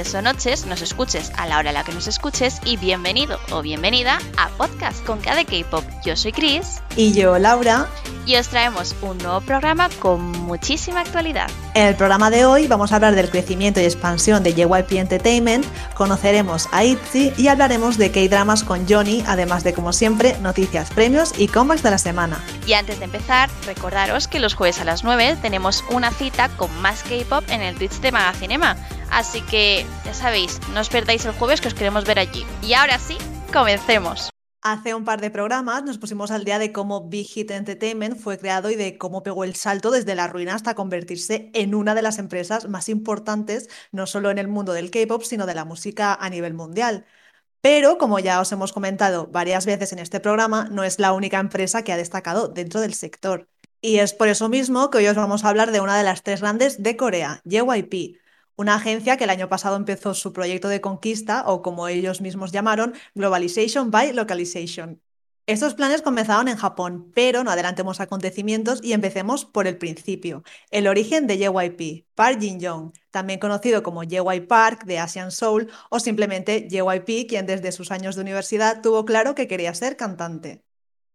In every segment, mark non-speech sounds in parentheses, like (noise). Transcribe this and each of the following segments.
tardes o noches, nos escuches a la hora a la que nos escuches y bienvenido o bienvenida a Podcast con cada K-Pop. Yo soy Chris. Y yo, Laura. Y os traemos un nuevo programa con muchísima actualidad. En el programa de hoy vamos a hablar del crecimiento y expansión de JYP Entertainment, conoceremos a ITZY y hablaremos de K-dramas con Johnny, además de, como siempre, noticias, premios y comebacks de la semana. Y antes de empezar, recordaros que los jueves a las 9 tenemos una cita con más K-pop en el Twitch de Magacinema. Así que, ya sabéis, no os perdáis el jueves que os queremos ver allí. Y ahora sí, comencemos. Hace un par de programas nos pusimos al día de cómo Big Hit Entertainment fue creado y de cómo pegó el salto desde la ruina hasta convertirse en una de las empresas más importantes, no solo en el mundo del K-pop, sino de la música a nivel mundial. Pero, como ya os hemos comentado varias veces en este programa, no es la única empresa que ha destacado dentro del sector. Y es por eso mismo que hoy os vamos a hablar de una de las tres grandes de Corea, JYP, una agencia que el año pasado empezó su proyecto de conquista, o como ellos mismos llamaron, Globalization by Localization. Estos planes comenzaron en Japón, pero no adelantemos acontecimientos y empecemos por el principio, el origen de JYP, Park Jin-young, también conocido como JY Park de Asian Soul o simplemente JYP, quien desde sus años de universidad tuvo claro que quería ser cantante.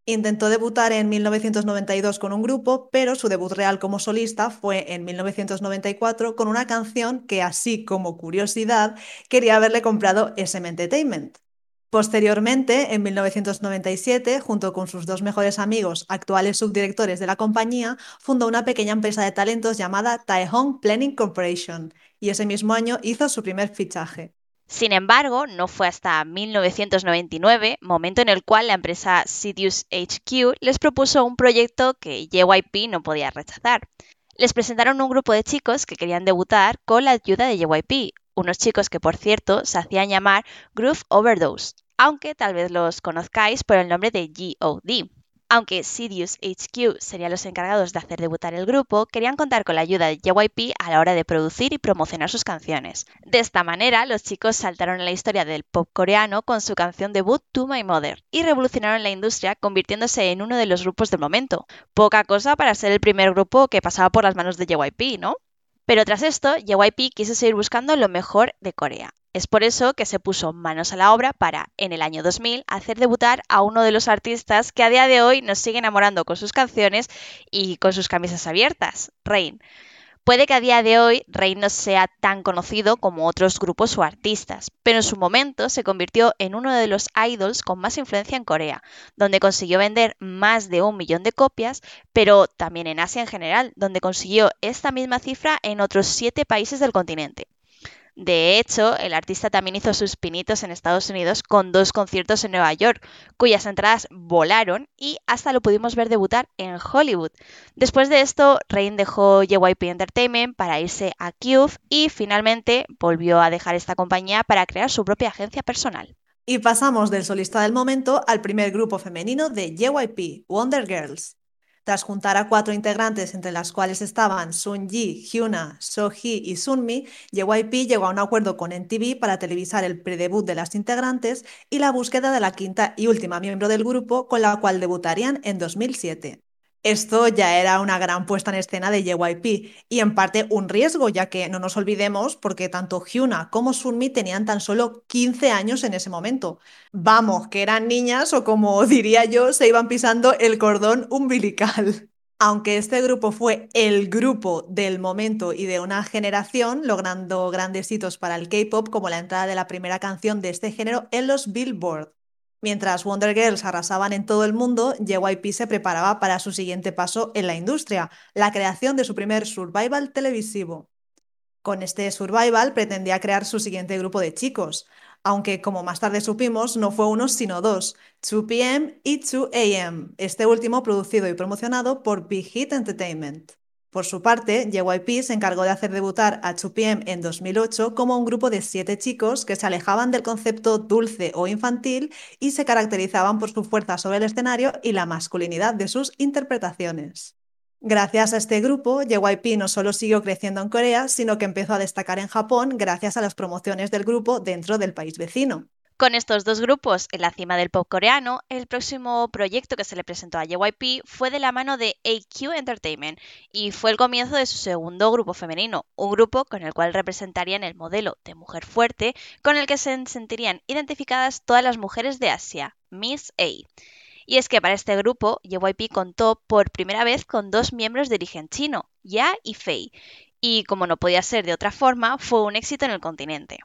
Intentó debutar en 1992 con un grupo, pero su debut real como solista fue en 1994 con una canción que, así como curiosidad, quería haberle comprado SM Entertainment. Posteriormente, en 1997, junto con sus dos mejores amigos, actuales subdirectores de la compañía, fundó una pequeña empresa de talentos llamada Taehong Planning Corporation, y ese mismo año hizo su primer fichaje. Sin embargo, no fue hasta 1999, momento en el cual la empresa Sidious HQ les propuso un proyecto que JYP no podía rechazar. Les presentaron un grupo de chicos que querían debutar con la ayuda de JYP, unos chicos que por cierto se hacían llamar Groove Overdose, aunque tal vez los conozcáis por el nombre de GOD. Aunque Sidious HQ serían los encargados de hacer debutar el grupo, querían contar con la ayuda de JYP a la hora de producir y promocionar sus canciones. De esta manera, los chicos saltaron en la historia del pop coreano con su canción debut To My Mother y revolucionaron la industria convirtiéndose en uno de los grupos del momento. Poca cosa para ser el primer grupo que pasaba por las manos de JYP, ¿no? Pero tras esto, JYP quiso seguir buscando lo mejor de Corea. Es por eso que se puso manos a la obra para, en el año 2000, hacer debutar a uno de los artistas que a día de hoy nos sigue enamorando con sus canciones y con sus camisas abiertas, Rain. Puede que a día de hoy Rain no sea tan conocido como otros grupos o artistas, pero en su momento se convirtió en uno de los idols con más influencia en Corea, donde consiguió vender más de un millón de copias, pero también en Asia en general, donde consiguió esta misma cifra en otros siete países del continente. De hecho, el artista también hizo sus pinitos en Estados Unidos con dos conciertos en Nueva York, cuyas entradas volaron y hasta lo pudimos ver debutar en Hollywood. Después de esto, Rain dejó JYP Entertainment para irse a Cube y finalmente volvió a dejar esta compañía para crear su propia agencia personal. Y pasamos del solista del momento al primer grupo femenino de JYP, Wonder Girls. Tras juntar a cuatro integrantes, entre las cuales estaban Sun-ji, Hyuna, So-hee y Sunmi, JYP llegó a un acuerdo con NTV para televisar el predebut de las integrantes y la búsqueda de la quinta y última miembro del grupo, con la cual debutarían en 2007. Esto ya era una gran puesta en escena de JYP y en parte un riesgo, ya que no nos olvidemos porque tanto Hyuna como Sunmi tenían tan solo 15 años en ese momento. Vamos, que eran niñas o como (laughs) diría yo, se iban pisando el cordón umbilical. (laughs) Aunque este grupo fue el grupo del momento y de una generación, logrando grandes hitos para el K-pop como la entrada de la primera canción de este género en los Billboard. Mientras Wonder Girls arrasaban en todo el mundo, JYP se preparaba para su siguiente paso en la industria, la creación de su primer survival televisivo. Con este survival pretendía crear su siguiente grupo de chicos, aunque como más tarde supimos, no fue uno sino dos, 2PM y 2AM, este último producido y promocionado por Big Hit Entertainment. Por su parte, JYP se encargó de hacer debutar a 2PM en 2008 como un grupo de siete chicos que se alejaban del concepto dulce o infantil y se caracterizaban por su fuerza sobre el escenario y la masculinidad de sus interpretaciones. Gracias a este grupo, JYP no solo siguió creciendo en Corea, sino que empezó a destacar en Japón gracias a las promociones del grupo dentro del país vecino. Con estos dos grupos en la cima del pop coreano, el próximo proyecto que se le presentó a JYP fue de la mano de AQ Entertainment y fue el comienzo de su segundo grupo femenino, un grupo con el cual representarían el modelo de mujer fuerte con el que se sentirían identificadas todas las mujeres de Asia, Miss A. Y es que para este grupo, JYP contó por primera vez con dos miembros de origen chino, Ya y Fei, y como no podía ser de otra forma, fue un éxito en el continente.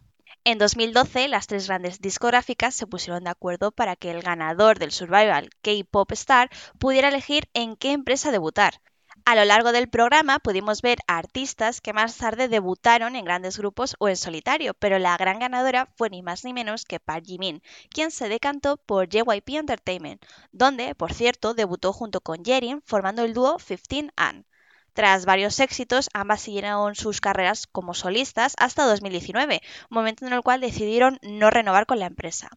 En 2012, las tres grandes discográficas se pusieron de acuerdo para que el ganador del Survival K-Pop Star pudiera elegir en qué empresa debutar. A lo largo del programa pudimos ver a artistas que más tarde debutaron en grandes grupos o en solitario, pero la gran ganadora fue ni más ni menos que Park Jimin, quien se decantó por JYP Entertainment, donde, por cierto, debutó junto con Jerin formando el dúo 15 An. Tras varios éxitos, ambas siguieron sus carreras como solistas hasta 2019, momento en el cual decidieron no renovar con la empresa.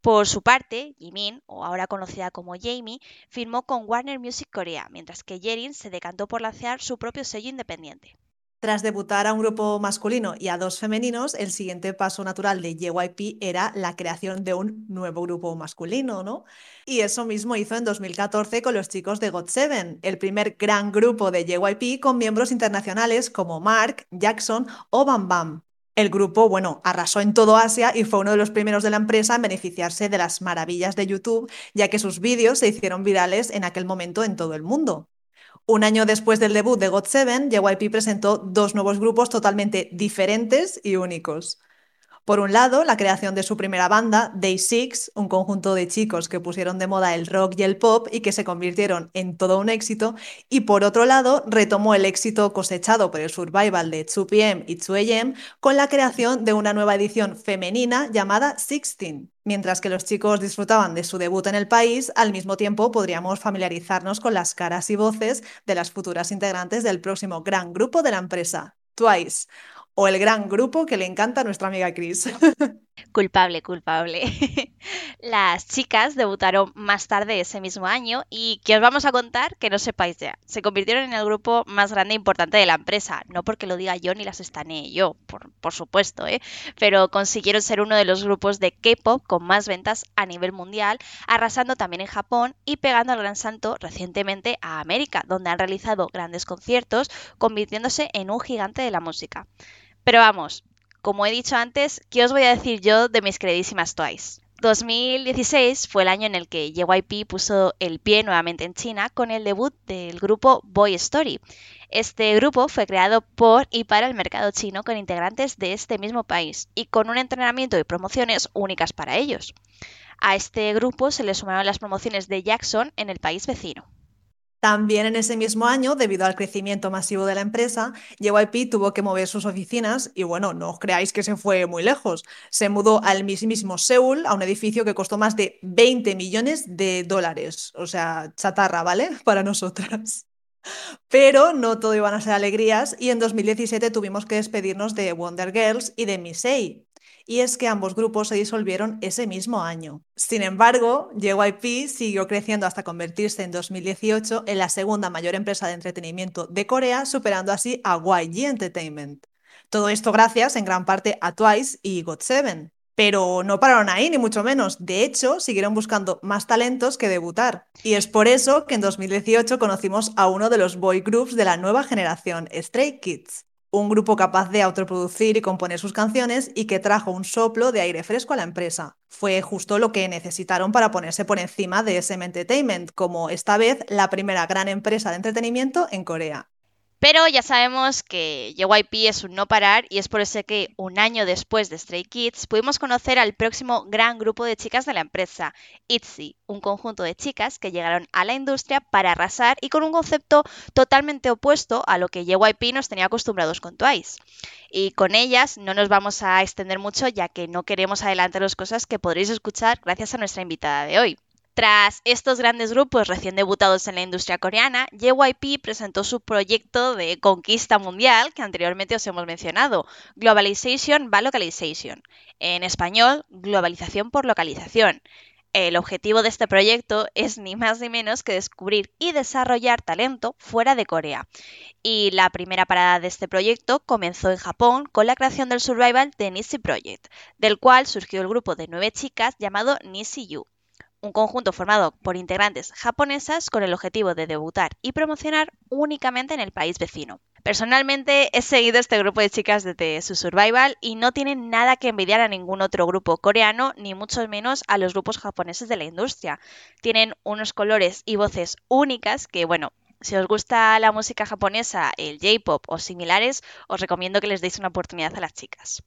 Por su parte, Jimin, o ahora conocida como Jamie, firmó con Warner Music Korea, mientras que Jerin se decantó por lanzar su propio sello independiente. Tras debutar a un grupo masculino y a dos femeninos, el siguiente paso natural de JYP era la creación de un nuevo grupo masculino, ¿no? Y eso mismo hizo en 2014 con los chicos de GOT7, el primer gran grupo de JYP con miembros internacionales como Mark, Jackson o Bam Bam. El grupo, bueno, arrasó en todo Asia y fue uno de los primeros de la empresa en beneficiarse de las maravillas de YouTube, ya que sus vídeos se hicieron virales en aquel momento en todo el mundo. Un año después del debut de GOT7, JYP presentó dos nuevos grupos totalmente diferentes y únicos. Por un lado, la creación de su primera banda, Day Six, un conjunto de chicos que pusieron de moda el rock y el pop y que se convirtieron en todo un éxito, y por otro lado, retomó el éxito cosechado por el survival de 2PM y 2AM con la creación de una nueva edición femenina llamada Sixteen. Mientras que los chicos disfrutaban de su debut en el país, al mismo tiempo podríamos familiarizarnos con las caras y voces de las futuras integrantes del próximo gran grupo de la empresa, Twice o el gran grupo que le encanta a nuestra amiga Chris. (laughs) Culpable, culpable. (laughs) Las chicas debutaron más tarde ese mismo año y que os vamos a contar que no sepáis ya. Se convirtieron en el grupo más grande e importante de la empresa. No porque lo diga yo ni las estané yo, por, por supuesto, ¿eh? pero consiguieron ser uno de los grupos de K-pop con más ventas a nivel mundial, arrasando también en Japón y pegando al gran santo recientemente a América, donde han realizado grandes conciertos, convirtiéndose en un gigante de la música. Pero vamos, como he dicho antes, ¿qué os voy a decir yo de mis queridísimas Twice? 2016 fue el año en el que JYP puso el pie nuevamente en China con el debut del grupo Boy Story. Este grupo fue creado por y para el mercado chino con integrantes de este mismo país y con un entrenamiento y promociones únicas para ellos. A este grupo se le sumaron las promociones de Jackson en el país vecino. También en ese mismo año, debido al crecimiento masivo de la empresa, JYP tuvo que mover sus oficinas y bueno, no os creáis que se fue muy lejos. Se mudó al mismísimo Seúl, a un edificio que costó más de 20 millones de dólares. O sea, chatarra, ¿vale? (laughs) Para nosotras. Pero no todo iban a ser alegrías y en 2017 tuvimos que despedirnos de Wonder Girls y de Miss A y es que ambos grupos se disolvieron ese mismo año. Sin embargo, JYP siguió creciendo hasta convertirse en 2018 en la segunda mayor empresa de entretenimiento de Corea, superando así a YG Entertainment. Todo esto gracias en gran parte a Twice y GOT7. Pero no pararon ahí, ni mucho menos. De hecho, siguieron buscando más talentos que debutar. Y es por eso que en 2018 conocimos a uno de los boy groups de la nueva generación, Stray Kids un grupo capaz de autoproducir y componer sus canciones y que trajo un soplo de aire fresco a la empresa. Fue justo lo que necesitaron para ponerse por encima de SM Entertainment, como esta vez la primera gran empresa de entretenimiento en Corea. Pero ya sabemos que JYP es un no parar y es por eso que un año después de Stray Kids pudimos conocer al próximo gran grupo de chicas de la empresa, ITZY, un conjunto de chicas que llegaron a la industria para arrasar y con un concepto totalmente opuesto a lo que JYP nos tenía acostumbrados con Twice. Y con ellas no nos vamos a extender mucho ya que no queremos adelantaros cosas que podréis escuchar gracias a nuestra invitada de hoy. Tras estos grandes grupos recién debutados en la industria coreana, JYP presentó su proyecto de conquista mundial que anteriormente os hemos mencionado, Globalization by Localization. En español, globalización por localización. El objetivo de este proyecto es ni más ni menos que descubrir y desarrollar talento fuera de Corea. Y la primera parada de este proyecto comenzó en Japón con la creación del survival de Nisi Project, del cual surgió el grupo de nueve chicas llamado Nisi Yu un conjunto formado por integrantes japonesas con el objetivo de debutar y promocionar únicamente en el país vecino. Personalmente he seguido este grupo de chicas desde su survival y no tienen nada que envidiar a ningún otro grupo coreano, ni mucho menos a los grupos japoneses de la industria. Tienen unos colores y voces únicas que, bueno, si os gusta la música japonesa, el J-pop o similares, os recomiendo que les deis una oportunidad a las chicas.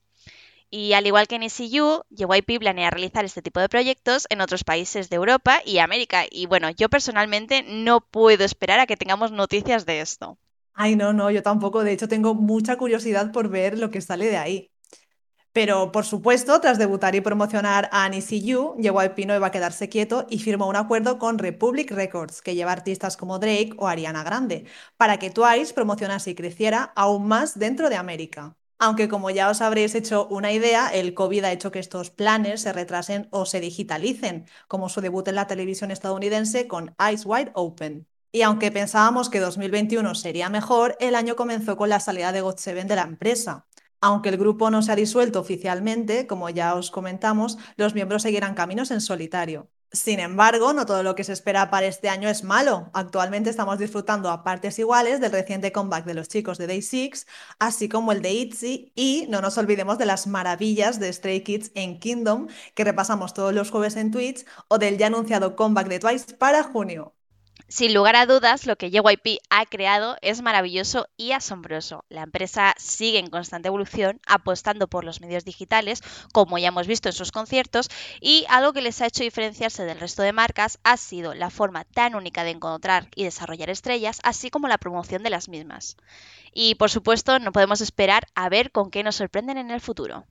Y al igual que en ECU, JYP planea realizar este tipo de proyectos en otros países de Europa y América. Y bueno, yo personalmente no puedo esperar a que tengamos noticias de esto. Ay, no, no, yo tampoco. De hecho, tengo mucha curiosidad por ver lo que sale de ahí. Pero, por supuesto, tras debutar y promocionar a You, JYP no iba a quedarse quieto y firmó un acuerdo con Republic Records, que lleva artistas como Drake o Ariana Grande, para que Twice promocionase y creciera aún más dentro de América aunque como ya os habréis hecho una idea, el COVID ha hecho que estos planes se retrasen o se digitalicen, como su debut en la televisión estadounidense con Eyes Wide Open. Y aunque pensábamos que 2021 sería mejor, el año comenzó con la salida de GOT7 de la empresa. Aunque el grupo no se ha disuelto oficialmente, como ya os comentamos, los miembros seguirán caminos en solitario. Sin embargo, no todo lo que se espera para este año es malo. Actualmente estamos disfrutando a partes iguales del reciente comeback de los chicos de Day 6, así como el de ITZY, y no nos olvidemos de las maravillas de Stray Kids en Kingdom, que repasamos todos los jueves en Twitch, o del ya anunciado comeback de Twice para junio. Sin lugar a dudas, lo que JYP ha creado es maravilloso y asombroso. La empresa sigue en constante evolución, apostando por los medios digitales, como ya hemos visto en sus conciertos, y algo que les ha hecho diferenciarse del resto de marcas ha sido la forma tan única de encontrar y desarrollar estrellas, así como la promoción de las mismas. Y por supuesto, no podemos esperar a ver con qué nos sorprenden en el futuro.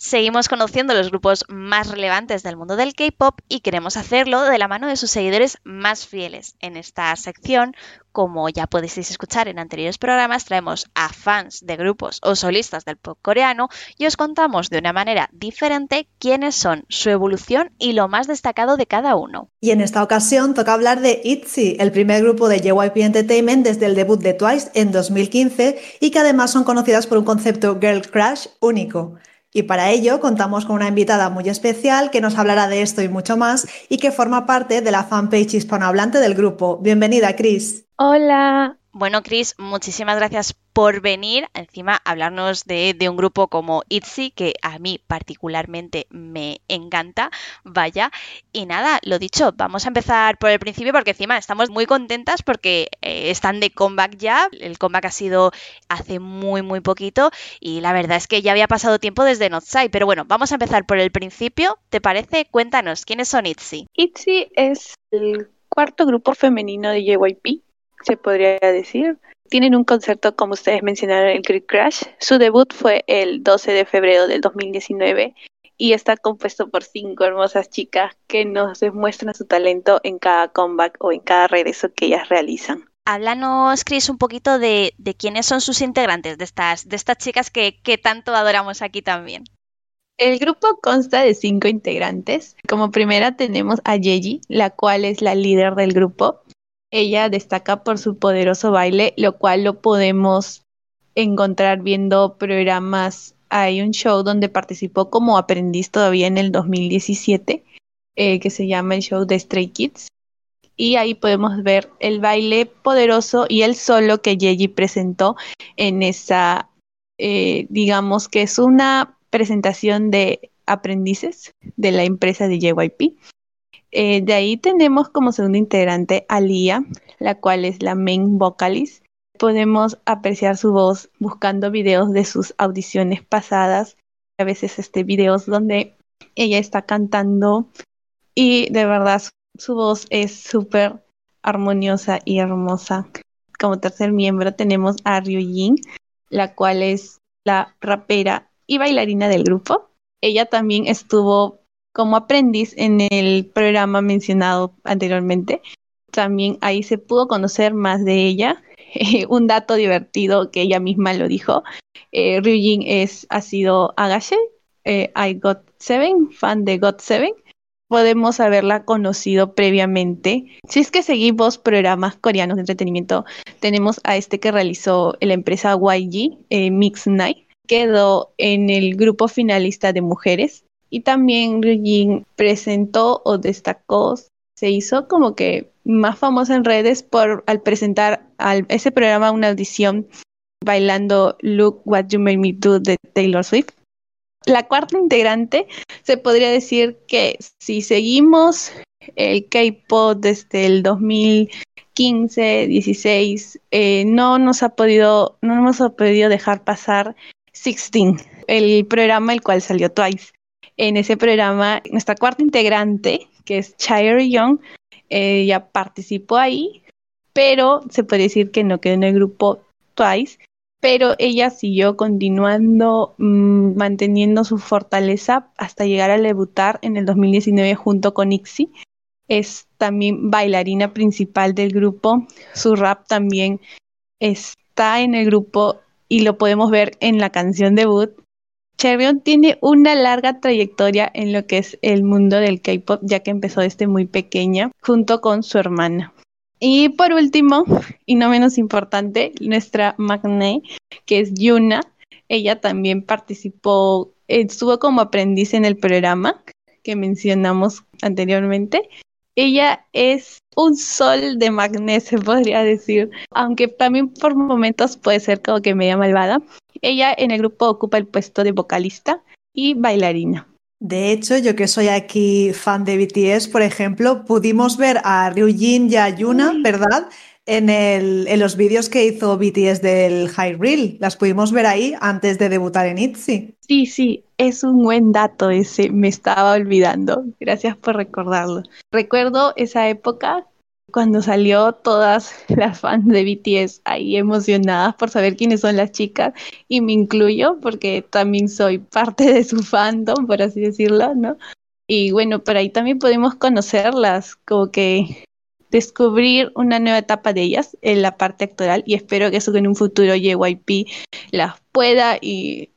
Seguimos conociendo los grupos más relevantes del mundo del K-pop y queremos hacerlo de la mano de sus seguidores más fieles. En esta sección, como ya podéis escuchar en anteriores programas, traemos a fans de grupos o solistas del pop coreano y os contamos de una manera diferente quiénes son, su evolución y lo más destacado de cada uno. Y en esta ocasión toca hablar de ITZY, el primer grupo de JYP Entertainment desde el debut de Twice en 2015 y que además son conocidas por un concepto Girl Crush único. Y para ello contamos con una invitada muy especial que nos hablará de esto y mucho más y que forma parte de la fanpage hispanohablante del grupo. Bienvenida, Cris. Hola. Bueno, Cris, muchísimas gracias por venir, encima hablarnos de, un grupo como ITZY, que a mí particularmente me encanta, vaya. Y nada, lo dicho, vamos a empezar por el principio porque encima estamos muy contentas porque eh, están de comeback ya, el comeback ha sido hace muy muy poquito y la verdad es que ya había pasado tiempo desde Notsai, pero bueno, vamos a empezar por el principio, ¿te parece? Cuéntanos, ¿quiénes son ITZY? ITZY es el cuarto grupo femenino de JYP se podría decir. Tienen un concepto, como ustedes mencionaron, el Great Crash. Su debut fue el 12 de febrero del 2019 y está compuesto por cinco hermosas chicas que nos demuestran su talento en cada comeback o en cada regreso que ellas realizan. Háblanos, Chris, un poquito de, quiénes son sus integrantes, de estas, de estas chicas que, que tanto adoramos aquí también. El grupo consta de cinco integrantes. Como primera tenemos a Yeji, la cual es la líder del grupo. Ella destaca por su poderoso baile, lo cual lo podemos encontrar viendo programas. Hay un show donde participó como aprendiz todavía en el 2017, eh, que se llama el show de Stray Kids. Y ahí podemos ver el baile poderoso y el solo que Yeji presentó en esa, eh, digamos que es una presentación de aprendices de la empresa de JYP. Eh, de ahí tenemos como segundo integrante a Lia, la cual es la main vocalist. Podemos apreciar su voz buscando videos de sus audiciones pasadas, a veces este videos donde ella está cantando y de verdad su, voz es súper armoniosa y hermosa. Como tercer miembro tenemos a Ryujin, la cual es la rapera y bailarina del grupo. Ella también estuvo como aprendiz en el programa mencionado anteriormente. También ahí se pudo conocer más de ella. (laughs) un dato divertido que ella misma lo dijo. Eh, Ryujin es, ha sido Agache, eh, I Got Seven, fan de Got Seven. podemos haberla conocido previamente. Si es que seguimos programas coreanos de entretenimiento, tenemos a este que realizó la empresa YG, eh, Mix Night, quedó en el grupo finalista de mujeres y también Ryujin presentó o destacó, se hizo como que más famosa en redes por al presentar al, ese programa una audición bailando Look What You Made Me Do de Taylor Swift. La cuarta integrante se podría decir que si seguimos el K-pop desde el 2015, 16, eh, no nos ha podido, no hemos podido dejar pasar 16, el programa el cual salió Twice. En ese programa, nuestra cuarta integrante, que es Chair Young, ella participó ahí, pero se puede decir que no quedó en el grupo Twice, pero ella siguió continuando mm, manteniendo su fortaleza hasta llegar a debutar en el 2019 junto con IXI. Es también bailarina principal del grupo. Su rap también está en el grupo y lo podemos ver en la canción debut. Cherrion tiene una larga trayectoria en lo que es el mundo del K-pop, ya que empezó desde muy pequeña junto con su hermana. Y por último, y no menos importante, nuestra Magne, que es Yuna. Ella también participó, estuvo como aprendiz en el programa que mencionamos anteriormente. Ella es un sol de Magne, se (laughs) podría decir, aunque también por momentos puede ser como que media malvada. Ella en el grupo ocupa el puesto de vocalista y bailarina. De hecho, yo que soy aquí fan de BTS, por ejemplo, pudimos ver a Ryujin y a Yuna, ¿verdad? En, el, en los vídeos que hizo BTS del High Reel. Las pudimos ver ahí antes de debutar en ITZY. Sí, sí, es un buen dato ese, me estaba olvidando. Gracias por recordarlo. Recuerdo esa época cuando salió todas las fans de BTS ahí emocionadas por saber quiénes son las chicas y me incluyo porque también soy parte de su fandom, por así decirlo, ¿no? Y bueno, por ahí también podemos conocerlas, como que descubrir una nueva etapa de ellas en la parte actoral y espero que eso en un futuro JYP las pueda y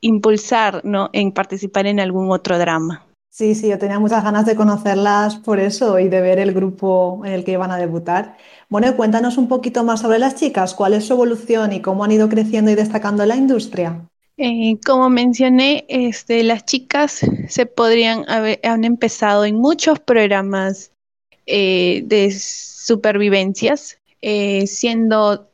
impulsar, ¿no? En participar en algún otro drama. Sí, sí, yo tenía muchas ganas de conocerlas por eso y de ver el grupo en el que iban a debutar. Bueno, cuéntanos un poquito más sobre las chicas, cuál es su evolución y cómo han ido creciendo y destacando en la industria. Eh, como mencioné, este, las chicas se podrían haber han empezado en muchos programas eh, de supervivencias, eh, siendo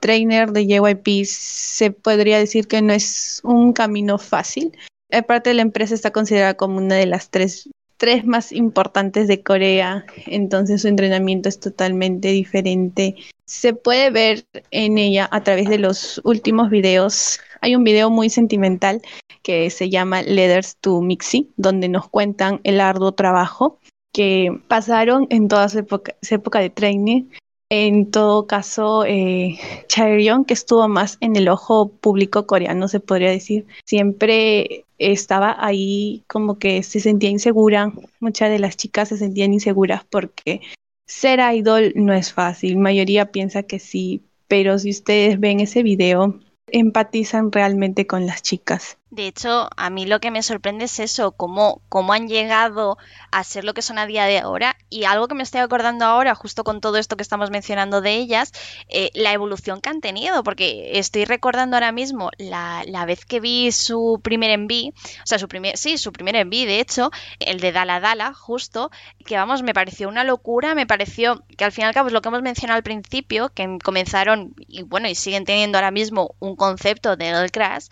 trainer de JYP, se podría decir que no es un camino fácil Aparte, la empresa está considerada como una de las tres, tres más importantes de Corea, entonces su entrenamiento es totalmente diferente. Se puede ver en ella a través de los últimos videos. Hay un video muy sentimental que se llama Letters to Mixi, donde nos cuentan el arduo trabajo que pasaron en toda su época, de training en todo caso, eh, que estuvo más en el ojo público coreano, se podría decir, siempre estaba ahí como que se sentía insegura. Muchas de las chicas se sentían inseguras porque ser idol no es fácil. Mayoría piensa que sí, pero si ustedes ven ese video, empatizan realmente con las chicas. De hecho, a mí lo que me sorprende es eso, cómo, cómo han llegado a ser lo que son a día de ahora. Y algo que me estoy acordando ahora, justo con todo esto que estamos mencionando de ellas, eh, la evolución que han tenido, porque estoy recordando ahora mismo la, vez que vi su primer enví, o sea, su primer, sí, su primer enví, de hecho, el de Dala Dala, justo, que vamos, me pareció una locura, me pareció que al fin y al cabo es lo que hemos mencionado al principio, que comenzaron, y bueno, y siguen teniendo ahora mismo un concepto de Girl Crash,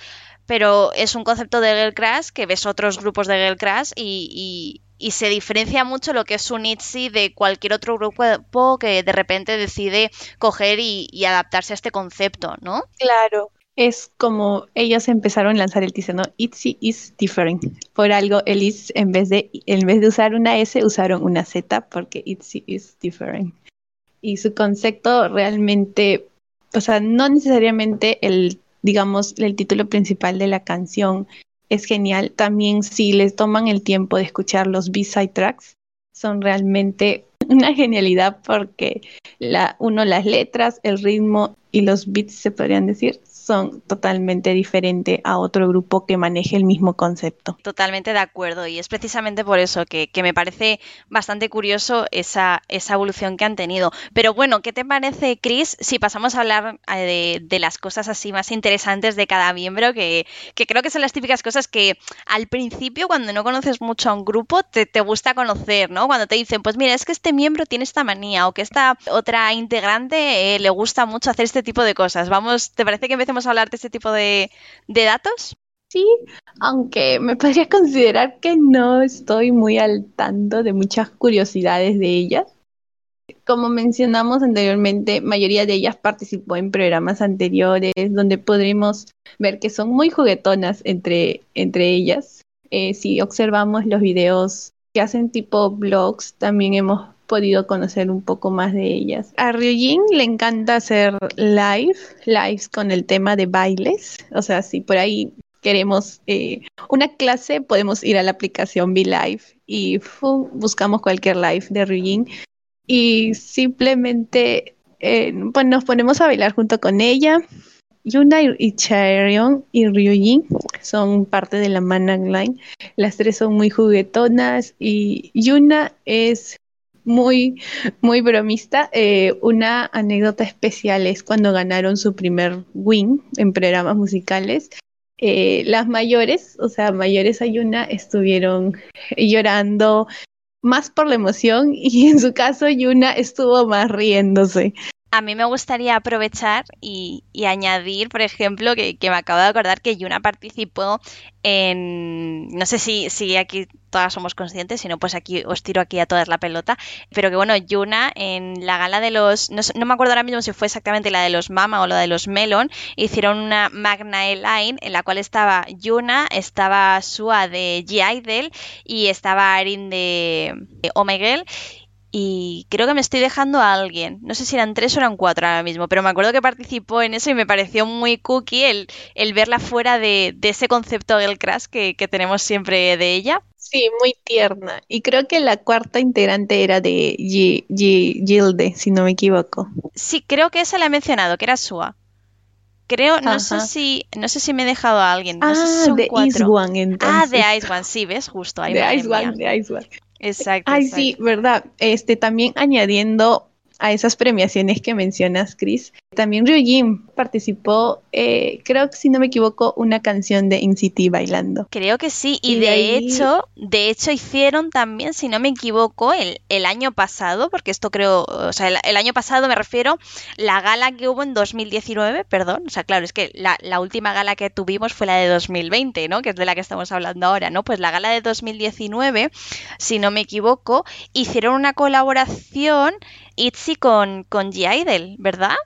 pero es un concepto de Girl Crash que ves otros grupos de Girl Crash y, se diferencia mucho lo que es un ITZY de cualquier otro grupo que de repente decide coger y, adaptarse a este concepto, ¿no? Claro. Es como ellos empezaron a lanzar el ¿no? ITZY is different. Por algo, el is, en vez de, en vez de usar una S, usaron una Z porque ITZY is different. Y su concepto realmente, o sea, no necesariamente el digamos, el título principal de la canción es genial. También si les toman el tiempo de escuchar los B-side tracks, son realmente una genialidad porque la, uno, las letras, el ritmo y los beats, se podrían decir, son totalmente diferentes a otro grupo que maneje el mismo concepto. Totalmente de acuerdo y es precisamente por eso que, me parece bastante curioso esa, esa, evolución que han tenido. Pero bueno, ¿qué te parece, Chris, si pasamos a hablar eh, de, las cosas así más interesantes de cada miembro, que, creo que son las típicas cosas que al principio, cuando no conoces mucho a un grupo, te, gusta conocer, ¿no? Cuando te dicen, pues mira, es que este miembro tiene esta manía o que esta otra integrante eh, le gusta mucho hacer este tipo de cosas. Vamos, ¿te parece que empecemos a hablar de este tipo de, datos? Sí, aunque me podría considerar que no estoy muy al tanto de muchas curiosidades de ellas. Como mencionamos anteriormente, mayoría de ellas participó en programas anteriores donde podremos ver que son muy juguetonas entre, entre ellas. Eh, si observamos los videos que hacen tipo blogs, también hemos podido conocer un poco más de ellas. A Ryujin le encanta hacer live, lives con el tema de bailes. O sea, si por ahí queremos eh, una clase, podemos ir a la aplicación Live y buscamos cualquier live de Ryujin y simplemente eh, pues nos ponemos a bailar junto con ella. Yuna y Chaeryeon y Ryujin son parte de la Manang Line. Las tres son muy juguetonas y Yuna es muy, muy bromista. Eh, una anécdota especial es cuando ganaron su primer win en programas musicales. Eh, las mayores, o sea, mayores Ayuna, estuvieron llorando más por la emoción y en su caso Yuna estuvo más riéndose. A mí me gustaría aprovechar y, añadir, por ejemplo, que, me acabo de acordar que Yuna participó en, no sé si, si aquí todas somos conscientes, si no, pues aquí os tiro aquí a todas la pelota, pero que bueno, Yuna en la gala de los, no, me acuerdo ahora mismo si fue exactamente la de los Mama o la de los Melon, hicieron una Magna Line en la cual estaba Yuna, estaba Sua de G-Idol y estaba Arin de, de Omegle y creo que me estoy dejando a alguien. No sé si eran tres o eran cuatro ahora mismo, pero me acuerdo que participó en eso y me pareció muy cookie el, el verla fuera de, ese concepto del crash que, que tenemos siempre de ella. Sí, muy tierna. Y creo que la cuarta integrante era de Gilde, si no me equivoco. Sí, creo que esa la he mencionado, que era Sua. Creo, no sé si, no sé si me he dejado a alguien. No sé si ah, de Ice One, entonces. Ah, de Ice One, sí, ves, justo ahí. De Ice One, de Ice One. Exacto. Ay, sí, verdad. Este, también añadiendo a esas premiaciones que mencionas, Chris. También Ryujin participó, eh, creo que si no me equivoco, una canción de InCity bailando. Creo que sí, y, de, hecho, de hecho hicieron también, si no me equivoco, el, el año pasado, porque esto creo, o sea, el, año pasado me refiero, la gala que hubo en 2019, perdón, o sea, claro, es que la, la última gala que tuvimos fue la de 2020, ¿no? Que es de la que estamos hablando ahora, ¿no? Pues la gala de 2019, si no me equivoco, hicieron una colaboración Itzy con, con G-Idol, ¿verdad?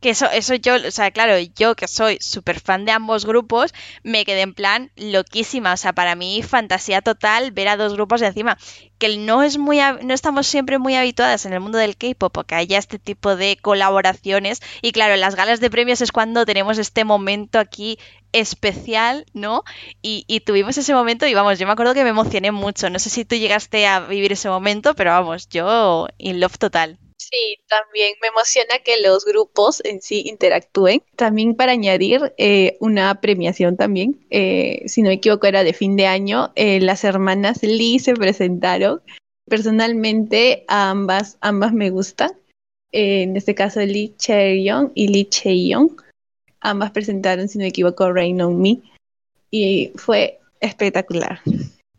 Que eso, eso yo, o sea, claro, yo que soy súper fan de ambos grupos, me quedé en plan loquísima. O sea, para mí fantasía total ver a dos grupos de encima. Que no es muy no estamos siempre muy habituadas en el mundo del K-pop porque haya este tipo de colaboraciones. Y claro, en las galas de premios es cuando tenemos este momento aquí especial, ¿no? Y, y tuvimos ese momento y vamos, yo me acuerdo que me emocioné mucho. No sé si tú llegaste a vivir ese momento, pero vamos, yo in love total. Sí, también me emociona que los grupos en sí interactúen. También para añadir eh, una premiación también, eh, si no me equivoco era de fin de año, eh, las hermanas Lee se presentaron. Personalmente ambas, ambas me gustan. en este caso Lee Chae-young y Lee Chae-young. Ambas presentaron, si no me equivoco, Rain on Me. Y fue espectacular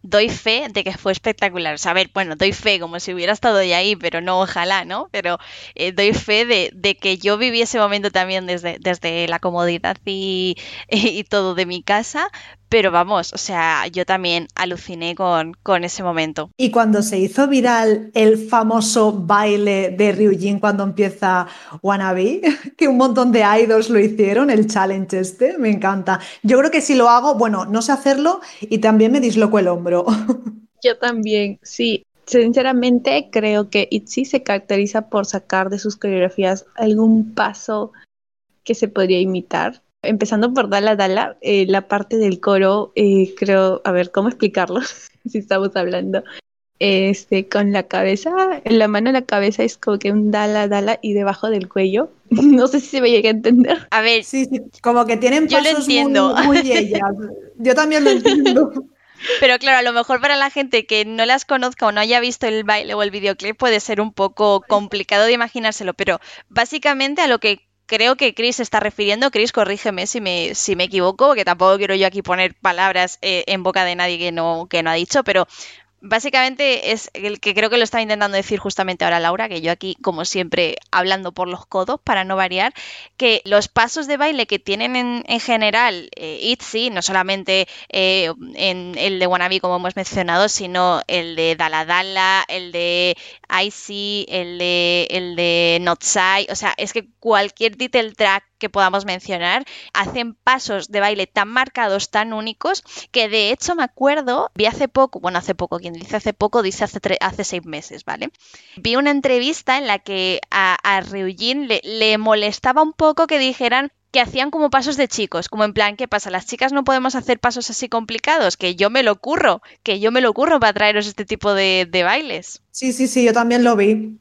doy fe de que fue espectacular. O sea, a ver, bueno, doy fe como si hubiera estado ya ahí, pero no, ojalá, ¿no? Pero eh, doy fe de, de, que yo viví ese momento también desde, desde la comodidad y, (laughs) y, todo de mi casa, pero vamos, o sea, yo también aluciné con, con, ese momento. Y cuando se hizo viral el famoso baile de Ryujin cuando empieza Wannabe, (laughs) que un montón de idols lo hicieron, el challenge este, me encanta. Yo creo que si lo hago, bueno, no sé hacerlo y también me disloco el hombro. (laughs) Yo también, sí. Sinceramente, creo que Itzy se caracteriza por sacar de sus coreografías algún paso que se podría imitar Empezando por Dala Dala, eh, la parte del coro, eh, creo, a ver, ¿cómo explicarlo? (laughs) si estamos hablando. este, con la cabeza, la mano en la cabeza es como que un dala dala y debajo del cuello. (laughs) No sé si se me llega a entender. A ver, Sí, sí, como que tienen Yo lo pasos entiendo. muy, muy ellas. (laughs) Yo también lo entiendo. Pero claro, a lo mejor para la gente que no las conozca o no haya visto el baile o el videoclip puede ser un poco complicado de imaginárselo, pero básicamente a lo que creo que Chris se está refiriendo, Chris, corrígeme si me, si me equivoco, porque tampoco quiero yo aquí poner palabras eh, en boca de nadie que no, que no ha dicho, pero básicamente es el que creo que lo estaba intentando decir justamente ahora Laura, que yo aquí, como siempre, hablando por los codos para no variar, que los pasos de baile que tienen en, en general eh, ITZY, no solamente eh, en el de Wannabe como hemos mencionado, sino el de Dala Dala, el de Icy, el de, el de Notsai, o sea, es que cualquier title track que podamos mencionar hacen pasos de baile tan marcados, tan únicos, que de hecho me acuerdo, vi hace poco, bueno, hace poco, quien dice hace poco, dice hace, hace seis meses, ¿vale? Vi una entrevista en la que a, a Ryujin le, le molestaba un poco que dijeran que hacían como pasos de chicos, como en plan, ¿qué pasa? Las chicas no podemos hacer pasos así complicados, que yo me lo curro, que yo me lo curro para traeros este tipo de bailes. Sí, sí, sí, yo también lo vi.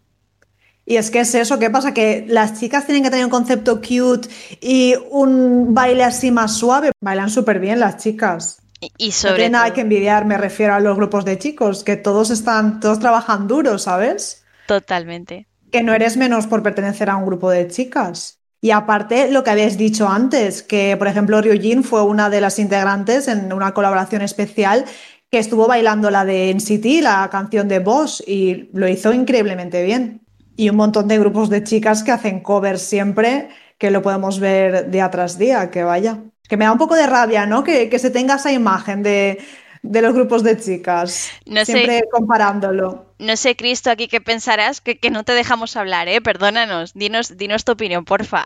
Y es que es eso, ¿qué pasa? Que las chicas tienen que tener un concepto cute y un baile así más suave. Bailan súper bien las chicas. Y, y No sobre tiene nada todo- que envidiar, me refiero a los grupos de chicos, que todos están, todos trabajan duro, ¿sabes? totalmente. Que no eres menos por pertenecer a un grupo de chicas. Y aparte, lo que habéis dicho antes, que por ejemplo Ryujin fue una de las integrantes en una colaboración especial que estuvo bailando la de NCT, la canción de Boss, y lo hizo increíblemente bien. Y un montón de grupos de chicas que hacen covers siempre, que lo podemos ver día tras día, que vaya. Que me da un poco de rabia, ¿no? Que, que se tenga esa imagen de, de los grupos de chicas, No sé. siempre comparándolo. No sé, Cristo, aquí qué pensarás, que, que no te dejamos hablar, ¿eh? Perdónanos, dinos, dinos tu opinión, porfa.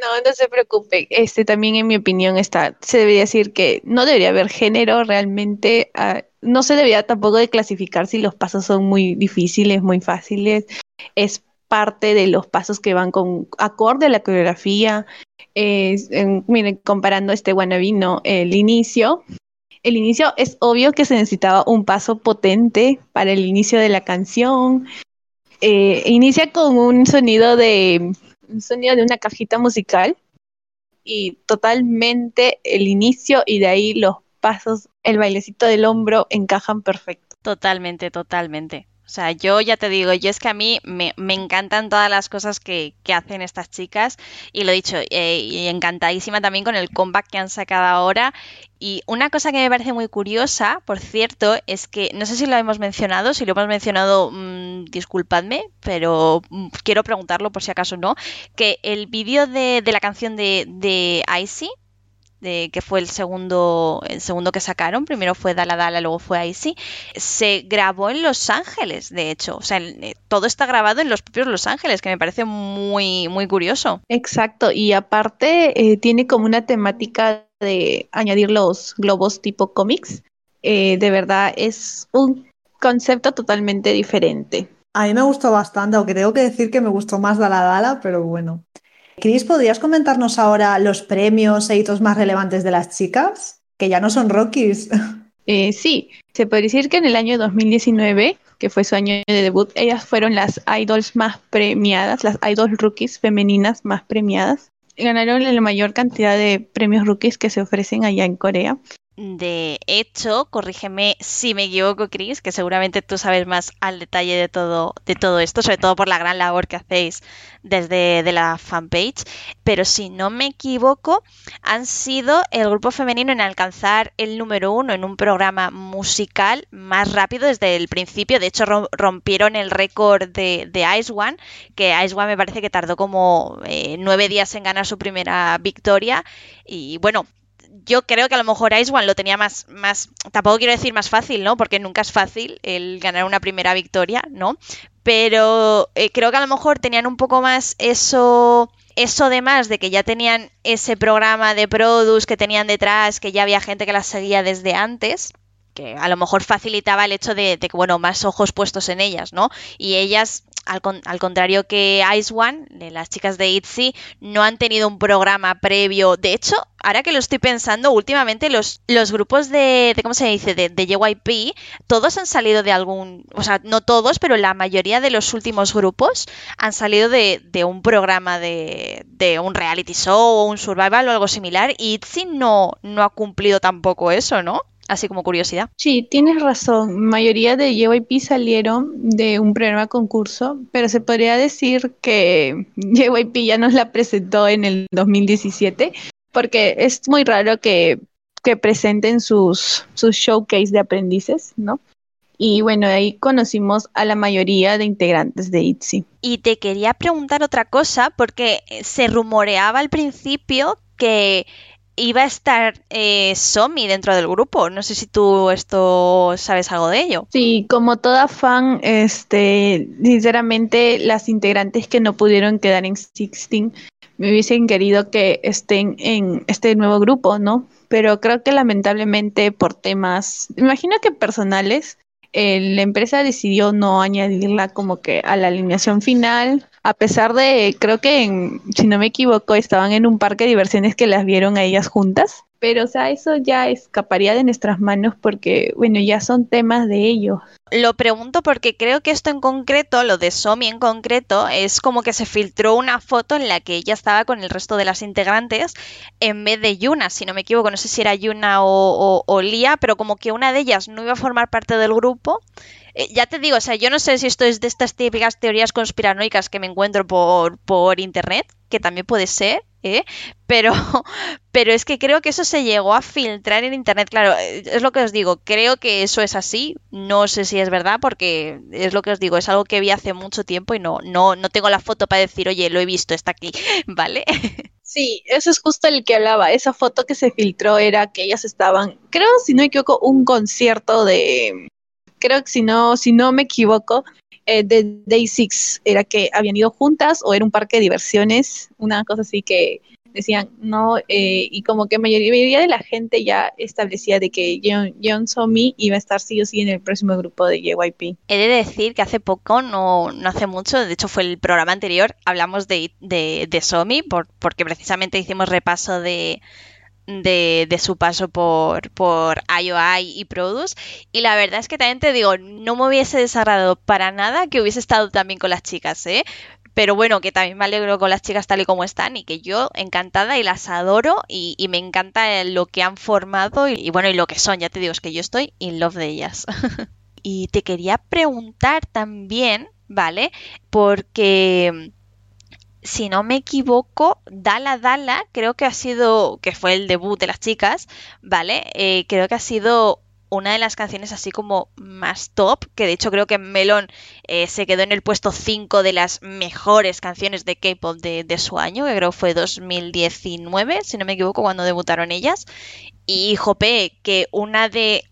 No, no se preocupe. Este también en mi opinión está, se debería decir que no debería haber género realmente. ah, no se debería tampoco de clasificar si los pasos son muy difíciles, muy fáciles. Es parte de los pasos que van con acorde a la coreografía. Miren, comparando este wannabe, ¿no? El inicio. El inicio es obvio que se necesitaba un paso potente para el inicio de la canción. Eh, inicia con un sonido de un sonido de una cajita musical y totalmente el inicio y de ahí los pasos, el bailecito del hombro encajan perfecto. Totalmente, totalmente. O sea, yo ya te digo, yo es que a mí me, encantan todas las cosas que, hacen estas chicas y lo he dicho, eh, y encantadísima también con el comeback que han sacado ahora. Y una cosa que me parece muy curiosa, por cierto, es que no sé si lo hemos mencionado, si lo hemos mencionado, mm, disculpadme, pero mm, quiero preguntarlo por si acaso no, que el vídeo de, de la canción de, de Icy, de, que fue el segundo, el segundo que sacaron, primero fue Dala Dala, luego fue Icy, se grabó en Los Ángeles, de hecho. O sea, el- eh, todo está grabado en los propios Los Ángeles, que me parece muy, muy curioso. Exacto, y aparte eh, tiene como una temática de añadir los globos tipo cómics. Eh, de verdad es un concepto totalmente diferente. A mí me gustó bastante, aunque tengo que decir que me gustó más Dala Dala, pero bueno. Cris, ¿podrías comentarnos ahora los premios e hitos más relevantes de las chicas? Que ya no son Rockies. (laughs) Eh, sí, se puede decir que en el año 2019, que fue su año de debut, ellas fueron las idols más premiadas, las idols rookies femeninas más premiadas. Ganaron la mayor cantidad de premios rookies que se ofrecen allá en Corea. De hecho, corrígeme si me equivoco, Chris, que seguramente tú sabes más al detalle de todo, de todo esto, sobre todo por la gran labor que hacéis desde de la fanpage. Pero si no me equivoco, han sido el grupo femenino en alcanzar el número uno en un programa musical más rápido desde el principio. De hecho, rom- rompieron el récord de, de Ice One, que Ice One me parece que tardó como eh, nueve días en ganar su primera victoria. Y bueno, yo creo que a lo mejor Ice lo tenía más, más, tampoco quiero decir más fácil, ¿no? Porque nunca es fácil el ganar una primera victoria, ¿no? Pero eh, creo que a lo mejor tenían un poco más eso, eso de más, de que ya tenían ese programa de produce que tenían detrás, que ya había gente que las seguía desde antes que a lo mejor facilitaba el hecho de, de que, bueno, más ojos puestos en ellas, ¿no? Y ellas al, contrario que Ice One, las chicas de ITZY, no han tenido un programa previo. De hecho, ahora que lo estoy pensando, últimamente los, los grupos de, ¿cómo se dice?, de, de, JYP, todos han salido de algún, o sea, no todos, pero la mayoría de los últimos grupos han salido de, un programa de, de, un reality show o un survival o algo similar. Y ITZY no, no ha cumplido tampoco eso, ¿no? Así como curiosidad. Sí, tienes razón. Mayoría de JYP salieron de un programa concurso, pero se podría decir que (laughs) JYP ya nos la presentó en el 2017, porque es muy raro que, que presenten sus, sus showcase de aprendices, ¿no? Y bueno, ahí conocimos a la mayoría de integrantes de ITZY. Y te quería preguntar otra cosa, porque se rumoreaba al principio que iba a estar eh, Somi dentro del grupo. No sé si tú esto sabes algo de ello. Sí, como toda fan, este, sinceramente, las integrantes que no pudieron quedar en Sixteen me hubiesen querido que estén en este nuevo grupo, ¿no? Pero creo que lamentablemente por temas, imagino que personales, eh, la empresa decidió no añadirla como que a la alineación final, a pesar de, creo que en, si no me equivoco, estaban en un parque de diversiones que las vieron a ellas juntas. Pero, o sea, eso ya escaparía de nuestras manos porque, bueno, ya son temas de ellos. Lo pregunto porque creo que esto en concreto, lo de Somi en concreto, es como que se filtró una foto en la que ella estaba con el resto de las integrantes en vez de Yuna, si no me equivoco, no sé si era Yuna o, o, Lia, pero como que una de ellas no iba a formar parte del grupo. Eh, ya te digo, o sea, yo no sé si esto es de estas típicas teorías conspiranoicas que me encuentro por, por internet, que también puede ser, ¿eh? Pero, (laughs) pero es que creo que eso se llegó a filtrar en internet. Claro, eh, es lo que os digo, creo que eso es así. No sé si es verdad, porque es lo que os digo, es algo que vi hace mucho tiempo y no, no, no tengo la foto para decir, oye, lo he visto, está aquí, (laughs) ¿vale? (laughs) Sí, eso es justo el que hablaba. Esa foto que se filtró era que ellas estaban, creo, si no me equivoco, un concierto de. Creo que si no, si no me equivoco, eh, de Day Six era que habían ido juntas o era un parque de diversiones, una cosa así que decían no, eh, y como que mayoría, de la gente ya establecía de que John Somi iba a estar sí o sí en el próximo grupo de JYP. He de decir que hace poco, no, no hace mucho, de hecho fue el programa anterior, hablamos de, de, de Somi, por, porque precisamente hicimos repaso de, de, su paso por, por IOI y Produce. Y la verdad es que también te digo, no me hubiese desagradado para nada que hubiese estado también con las chicas, ¿eh? Pero bueno, que también me alegro con las chicas tal y como están y que yo encantada y las adoro y, me encanta lo que han formado y, y, bueno, y lo que son, ya te digo, es que yo estoy in love de ellas. (laughs) y te quería preguntar también, ¿vale? Porque si no me equivoco, Dala Dala, creo que ha sido, que fue el debut de las chicas, ¿vale? Eh, creo que ha sido una de las canciones así como más top, que de hecho creo que Melon eh, se quedó en el puesto 5 de las mejores canciones de K-pop de, de, su año, que creo fue 2019, si no me equivoco, cuando debutaron ellas. Y jope, que una de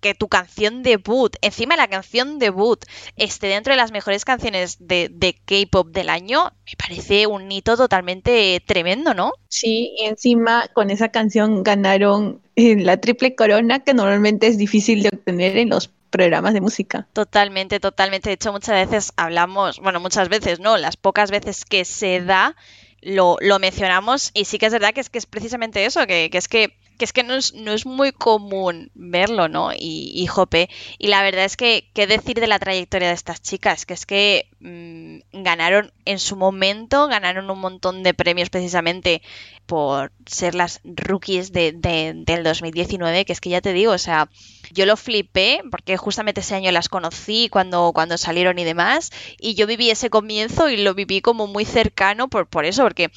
que tu canción debut, encima la canción debut, esté dentro de las mejores canciones de, de K-pop del año, me parece un hito totalmente tremendo, ¿no? Sí, y encima con esa canción ganaron eh, la triple corona que normalmente es difícil de obtener en los programas de música. Totalmente, totalmente. De hecho, muchas veces hablamos, bueno, muchas veces no, las pocas veces que se da, lo, lo mencionamos y sí que es verdad que es que es precisamente eso, que, que es que que es que no es, no es muy común verlo, ¿no? Y, y, jope. Y la verdad es que, ¿qué decir de la trayectoria de estas chicas? Que es que mmm, ganaron en su momento, ganaron un montón de premios precisamente por ser las rookies de, de, del 2019, que es que ya te digo, o sea, yo lo flipé porque justamente ese año las conocí cuando, cuando salieron y demás, y yo viví ese comienzo y lo viví como muy cercano por, por eso, porque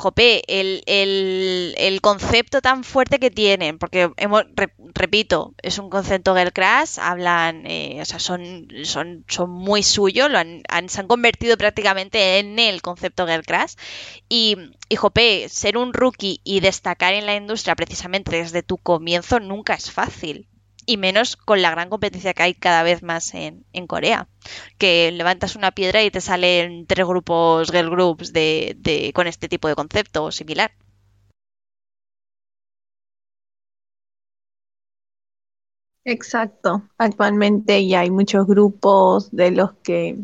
jope, el, el, concepto tan fuerte que tienen, porque hemos, repito, es un concepto Girl Crash, hablan, eh, o sea, son, son, son muy suyos, lo han, se han convertido prácticamente en el concepto Girl Crash. Y, y jope, ser un rookie y destacar en la industria precisamente desde tu comienzo nunca es fácil y menos con la gran competencia que hay cada vez más en, en, Corea. Que levantas una piedra y te salen tres grupos, girl groups, de, de, con este tipo de concepto similar. Exacto. Actualmente ya hay muchos grupos de los que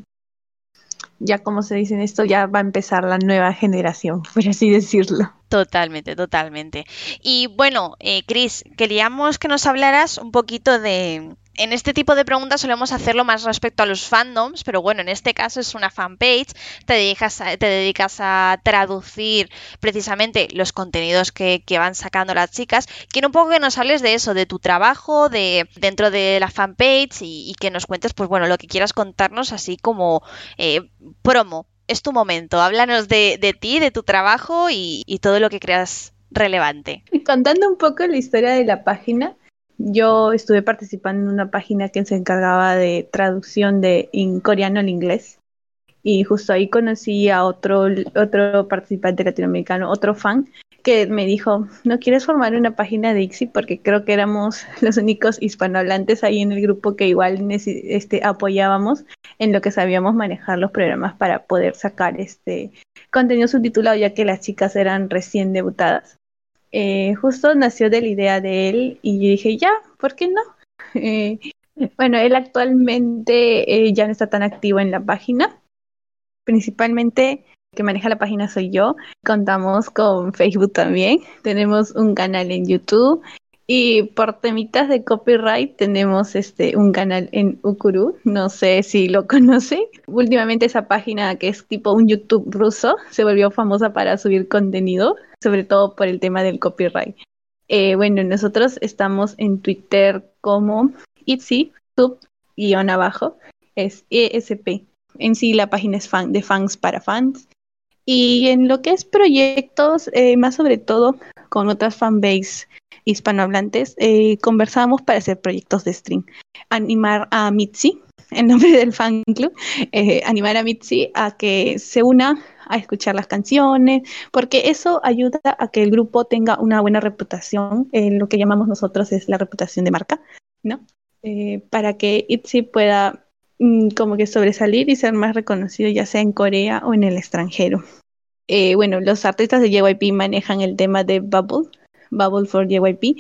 ya como se dice en esto, ya va a empezar la nueva generación, (laughs) por así decirlo. Totalmente, totalmente. Y bueno, eh, Chris, queríamos que nos hablaras un poquito de, en este tipo de preguntas solemos hacerlo más respecto a los fandoms, pero bueno, en este caso es una fanpage, te dedicas a, te dedicas a traducir precisamente los contenidos que, van sacando las chicas. Quiero un poco que nos hables de eso, de tu trabajo, de dentro de la fanpage y, que nos cuentes, pues bueno, lo que quieras contarnos así como eh, promo. Es tu momento, háblanos de, de ti, de tu trabajo y, y todo lo que creas relevante. Contando un poco la historia de la página, yo estuve participando en una página que se encargaba de traducción de coreano al inglés y justo ahí conocí a otro, otro participante latinoamericano, otro fan, que me dijo, ¿no quieres formar una página de ICSI? Porque creo que éramos (laughs) los únicos hispanohablantes ahí en el grupo que igual este, apoyábamos en lo que sabíamos manejar los programas para poder sacar este contenido subtitulado, ya que las chicas eran recién debutadas. Eh, justo nació de la idea de él y yo dije, ya, ¿por qué no? Eh, bueno, él actualmente eh, ya no está tan activo en la página. Principalmente que maneja la página soy yo. Contamos con Facebook también. Tenemos un canal en YouTube y por temitas de copyright tenemos este un canal en Ukuru, no sé si lo (laughs) conoce. Últimamente esa página que es tipo un YouTube ruso se volvió famosa para subir contenido, sobre todo por el tema del copyright. Eh, bueno, nosotros estamos en Twitter como Itzy, sub guion abajo, es ESP. En sí la página es fan, de fans para fans. Y en lo que es proyectos, eh, más sobre todo con otras fanbase hispanohablantes, eh, conversamos para hacer proyectos de stream. Animar a Mitzi, en nombre del fan club, eh, animar a Mitzi a que se una a escuchar las canciones, porque eso ayuda a que el grupo tenga una buena reputación, lo que llamamos nosotros es la reputación de marca, ¿no? Eh, para que Itzy pueda mm, como que sobresalir y ser más reconocido ya sea en Corea o en el extranjero. bueno, los artistas de JYP manejan el tema de Bubble, Bubble for JYP.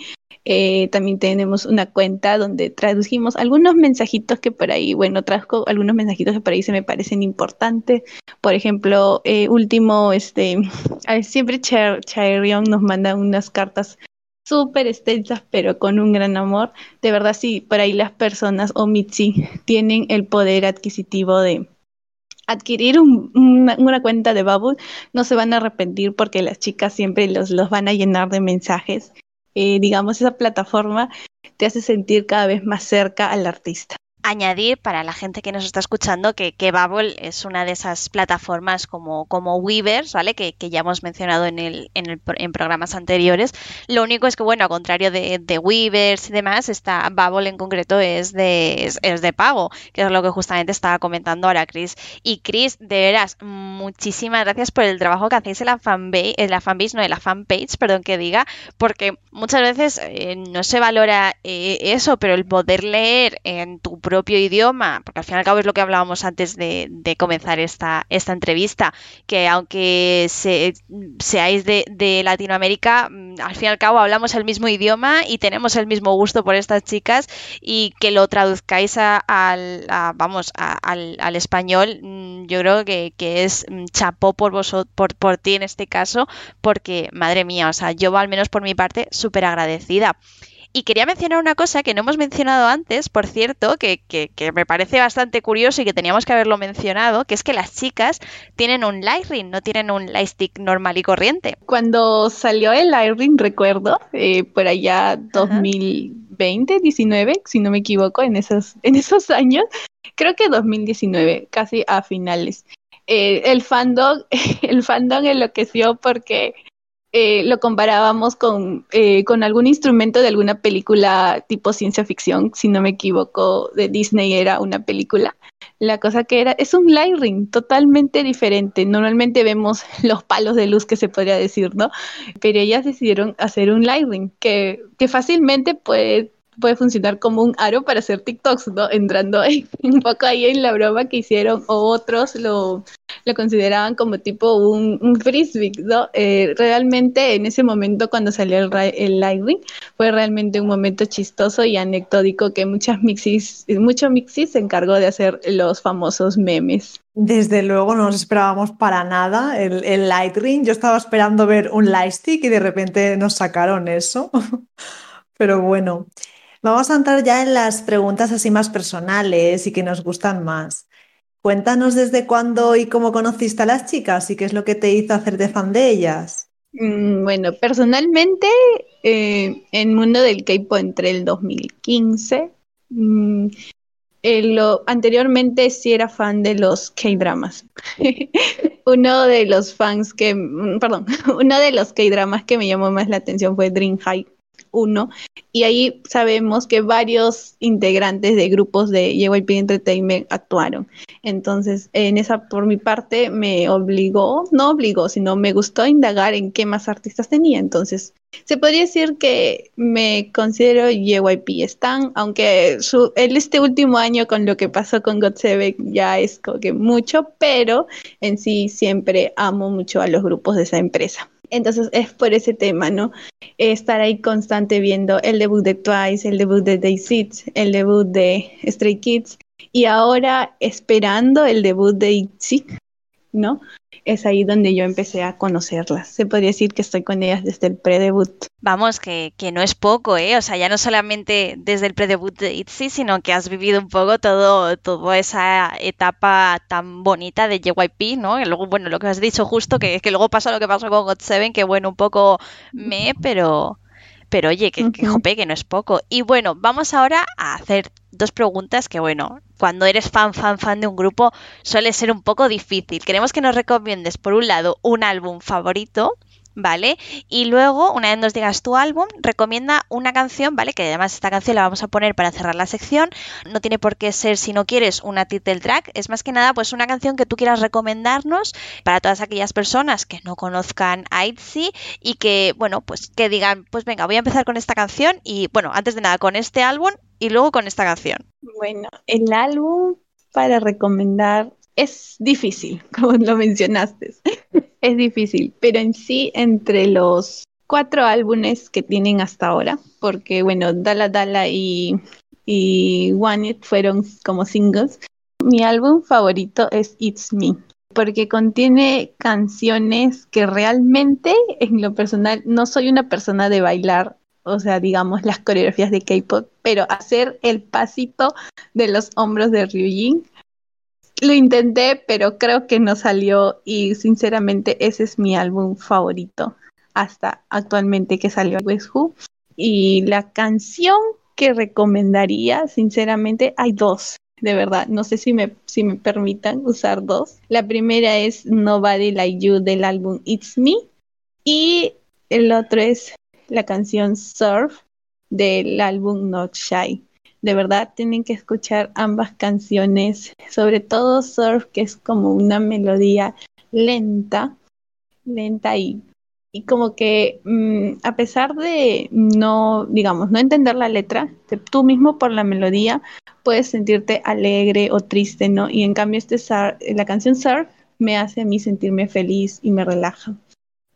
Eh, también tenemos una cuenta donde tradujimos algunos mensajitos que por ahí, bueno, traduzco algunos mensajitos que por ahí se me parecen importantes. Por ejemplo, eh, último, este, (laughs) siempre Chaerion nos manda unas cartas súper extensas, pero con un gran amor. De verdad, sí, por ahí las personas o Mitzi tienen el poder adquisitivo de adquirir una, cuenta de Bubble, no se van a arrepentir porque las chicas siempre los, los van a llenar de mensajes. Eh, digamos, esa plataforma te hace sentir cada vez más cerca al artista añadir para la gente que nos está escuchando que, que es una de esas plataformas como, como Weavers, ¿vale? Que, ya hemos mencionado en, el, en, el, en programas anteriores. Lo único es que, bueno, a contrario de, de Weavers y demás, esta Bubble en concreto es de, es, de pago, que es lo que justamente estaba comentando ahora Chris. Y Chris, de veras, muchísimas gracias por el trabajo que hacéis en la fanbase, en la fanbase, no, en la fanpage, perdón que diga, porque muchas veces eh, no se valora eh, eso, pero el poder leer en tu propio propio idioma, porque al fin y al cabo es lo que hablábamos antes de, comenzar esta, esta entrevista, que aunque seáis de, Latinoamérica, mm, al fin y al cabo hablamos el mismo idioma y tenemos el mismo gusto por estas chicas y que lo traduzcáis al, vamos, al, español, mm, yo creo que, es mm, chapó por, por, por ti en este caso, porque madre mía, o sea, yo al menos por mi parte súper agradecida. Y quería mencionar una cosa que no hemos mencionado antes, por cierto, que, me parece bastante curioso y que teníamos que haberlo mencionado, que es que las chicas tienen un Lightning, no tienen un Lightstick normal y corriente. Cuando salió el Lightning, recuerdo, eh, por allá 2020, 19, si no me equivoco, en esos, (laughs) en esos años, creo que 2019, casi a finales. Eh, el fandom, (laughs) el fandom enloqueció porque eh, lo comparábamos con, eh, con algún instrumento de alguna película tipo ciencia ficción, si no me equivoco, de Disney era una película. La cosa que era, es un light ring totalmente diferente. Normalmente vemos (laughs) los palos de luz que se podría decir, ¿no? Pero ellas decidieron hacer un light ring que, que fácilmente puede puede funcionar como un aro para hacer TikToks, ¿no? Entrando (laughs) un poco ahí en la broma que hicieron, o otros lo, lo consideraban como tipo un, un frisbee, ¿no? Eh, realmente en ese momento cuando salió el, el Lightning fue realmente un momento chistoso y anecdótico que muchas mixis, mucho mixis se encargó de hacer los famosos memes. Desde luego no nos esperábamos para nada el, el Light Ring. Yo estaba esperando ver un Lightstick y de repente nos sacaron eso. (laughs) Pero bueno, vamos a entrar ya en las preguntas así más personales y que nos gustan más. Cuéntanos desde cuándo y cómo conociste a las chicas y qué es lo que te hizo hacerte fan de ellas. Mm, bueno, personalmente, eh, en el mundo del K-pop entre el 2015. Mm, eh, lo, anteriormente sí era fan de los K-dramas. (laughs) uno de los fans que, mm, perdón, (laughs) uno de los K-dramas que me llamó más la atención fue Dream High 1 y ahí sabemos que varios integrantes de grupos de JYP Entertainment actuaron. Entonces, en esa por mi parte me obligó, no obligó, sino me gustó indagar en qué más artistas tenía. Entonces, se podría decir que me considero JYP Stan, aunque su, este último año con lo que pasó con GOT7 ya es como que mucho, pero en sí siempre amo mucho a los grupos de esa empresa. Entonces es por ese tema, ¿no? Estar ahí constante viendo el debut de Twice, el debut de Day Six, el debut de Stray Kids y ahora esperando el debut de ITZY, ¿no? Es ahí donde yo empecé a conocerlas. Se podría decir que estoy con ellas desde el pre-debut. Vamos, que, que, no es poco, ¿eh? O sea, ya no solamente desde el pre-debut de ITZY, sino que has vivido un poco todo, toda esa etapa tan bonita de JYP, ¿no? Y luego, bueno, lo que has dicho justo, que, que luego pasó lo que pasó con GOT7, que bueno, un poco me, pero... Pero oye, que, que jope, que no es poco. Y bueno, vamos ahora a hacer dos preguntas que, bueno, cuando eres fan, fan, fan de un grupo suele ser un poco difícil. Queremos que nos recomiendes, por un lado, un álbum favorito, ¿vale? Y luego, una vez nos digas tu álbum, recomienda una canción, ¿vale? Que además esta canción la vamos a poner para cerrar la sección. No tiene por qué ser, si no quieres, una title track. Es más que nada, pues una canción que tú quieras recomendarnos para todas aquellas personas que no conozcan a ITZY y que, bueno, pues que digan, pues venga, voy a empezar con esta canción y, bueno, antes de nada, con este álbum y luego con esta canción. Bueno, el álbum para recomendar es difícil, (laughs) como lo mencionaste. es difícil, pero en sí, entre los cuatro álbumes que tienen hasta ahora, porque bueno, Dala Dala y, y One It fueron como singles, mi álbum favorito es It's Me, porque contiene canciones que realmente, en lo personal, no soy una persona de bailar o sea, digamos, las coreografías de K-pop, pero hacer el pasito de los hombros de Ryujin. Lo intenté, pero creo que no salió y sinceramente ese es mi álbum favorito hasta actualmente que salió West. Y la canción que recomendaría, sinceramente, hay dos, de verdad. No sé si me, si me permitan usar dos. La primera es Nobody Like You del álbum It's Me y el otro es la canción Surf del álbum Not Shy. De verdad tienen que escuchar ambas canciones, sobre todo Surf, que es como una melodía lenta, lenta y, y como que mm, a pesar de no, digamos, no entender la letra, tú mismo por la melodía puedes sentirte alegre o triste, ¿no? Y en cambio este la canción Surf me hace a mí sentirme feliz y me relaja.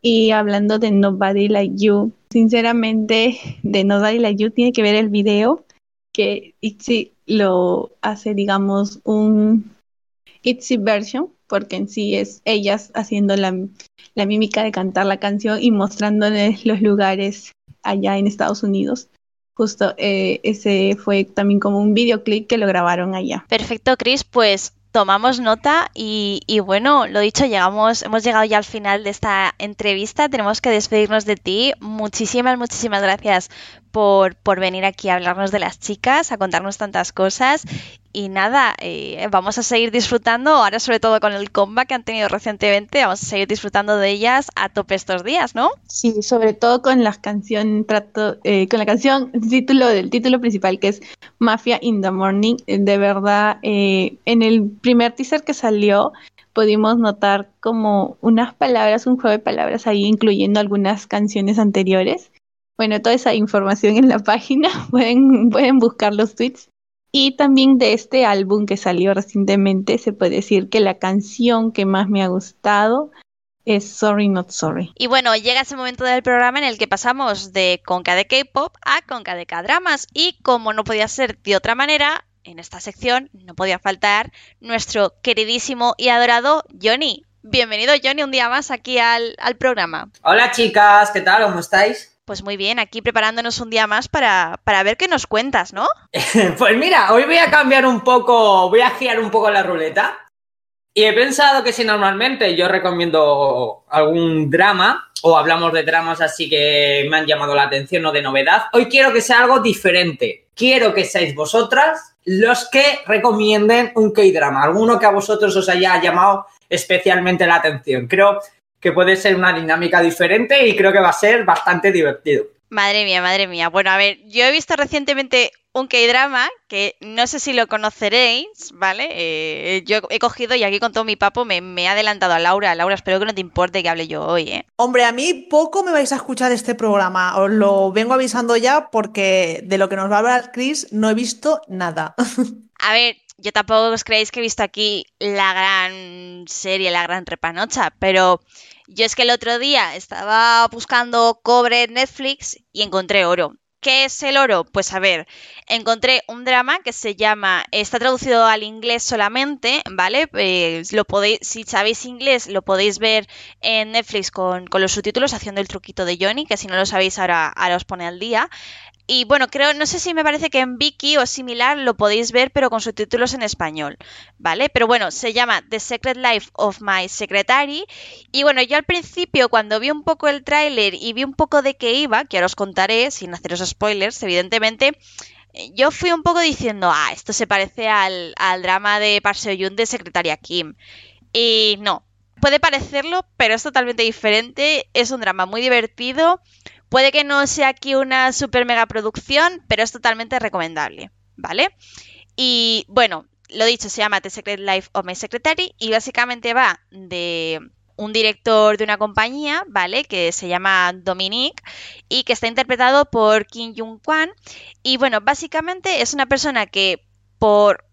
Y hablando de Nobody Like You, sinceramente, de Nobody Like You tiene que ver el video que Itzy lo hace, digamos, un Itzy version, porque en sí es ellas haciendo la, la mímica de cantar la canción y mostrándoles los lugares allá en Estados Unidos justo eh, ese fue también como un videoclip que lo grabaron allá. Perfecto, Chris, pues tomamos nota y, y, bueno, lo dicho, llegamos, hemos llegado ya al final de esta entrevista, tenemos que despedirnos de ti. Muchísimas, muchísimas gracias por, por venir aquí a hablarnos de las chicas, a contarnos tantas cosas y nada, eh, vamos a seguir disfrutando, ahora sobre todo con el comeback que han tenido recientemente, vamos a seguir disfrutando de ellas a tope estos días, ¿no? Sí, sobre todo con la canción, trato, eh, con la canción, título del título principal que es Mafia in the Morning. De verdad, eh, en el primer teaser que salió, pudimos notar como unas palabras, un juego de palabras ahí, incluyendo algunas canciones anteriores. Bueno, toda esa información en la página, (laughs) pueden, pueden buscar los tweets Y también de este álbum que salió recientemente, se puede decir que la canción que más me ha gustado es Sorry Not Sorry. Y bueno, llega ese momento del programa en el que pasamos de Conca de K-pop a Conca de K-dramas. Y como no podía ser de otra manera, en esta sección no podía faltar nuestro queridísimo y adorado Johnny. Bienvenido Johnny un día más aquí al, al programa. Hola chicas, ¿qué tal? ¿Cómo estáis? Pues muy bien, aquí preparándonos un día más para, para ver qué nos cuentas, ¿no? (laughs) pues mira, hoy voy a cambiar un poco, voy a girar un poco la ruleta. Y he pensado que si normalmente yo recomiendo algún drama o hablamos de dramas así que me han llamado la atención o de novedad, hoy quiero que sea algo diferente. Quiero que seáis vosotras los que recomienden un K-drama, alguno que a vosotros os haya llamado especialmente la atención. Creo que puede ser una dinámica diferente y creo que va a ser bastante divertido. Madre mía, madre mía. Bueno, a ver, yo he visto recientemente un K-drama que no sé si lo conoceréis, ¿vale? Eh, yo he cogido y aquí con todo mi papo me, me, he adelantado a Laura. Laura, espero que no te importe que hable yo hoy, ¿eh? Hombre, a mí poco me vais a escuchar este programa. Os lo vengo avisando ya porque de lo que nos va a hablar Chris no he visto nada. (laughs) a ver, yo tampoco os creéis que he visto aquí la gran serie, la gran repanocha, pero yo es que el otro día estaba buscando cobre en Netflix y encontré oro. ¿Qué es el oro? Pues a ver, encontré un drama que se llama, está traducido al inglés solamente, ¿vale? Eh, lo podéis, si sabéis inglés, lo podéis ver en Netflix con, con, los subtítulos haciendo el truquito de Johnny, que si no lo sabéis ahora, ahora os pone al día. Y bueno, creo, no sé si me parece que en Viki o similar lo podéis ver, pero con subtítulos en español, ¿vale? Pero bueno, se llama The Secret Life of My Secretary. Y bueno, yo al principio, cuando vi un poco el tráiler y vi un poco de qué iba, que ahora os contaré, sin haceros spoilers, evidentemente, yo fui un poco diciendo, ah, esto se parece al, drama de Park Seo-yoon de Secretaria Kim. Y no, puede parecerlo, pero es totalmente diferente. Es un drama muy divertido, Puede que no sea aquí una super mega producción, pero es totalmente recomendable, ¿vale? Y bueno, lo dicho, se llama The Secret Life of My Secretary y básicamente va de un director de una compañía, ¿vale? Que se llama Dominique y que está interpretado por Kim Jung-kwan. Y bueno, básicamente es una persona que por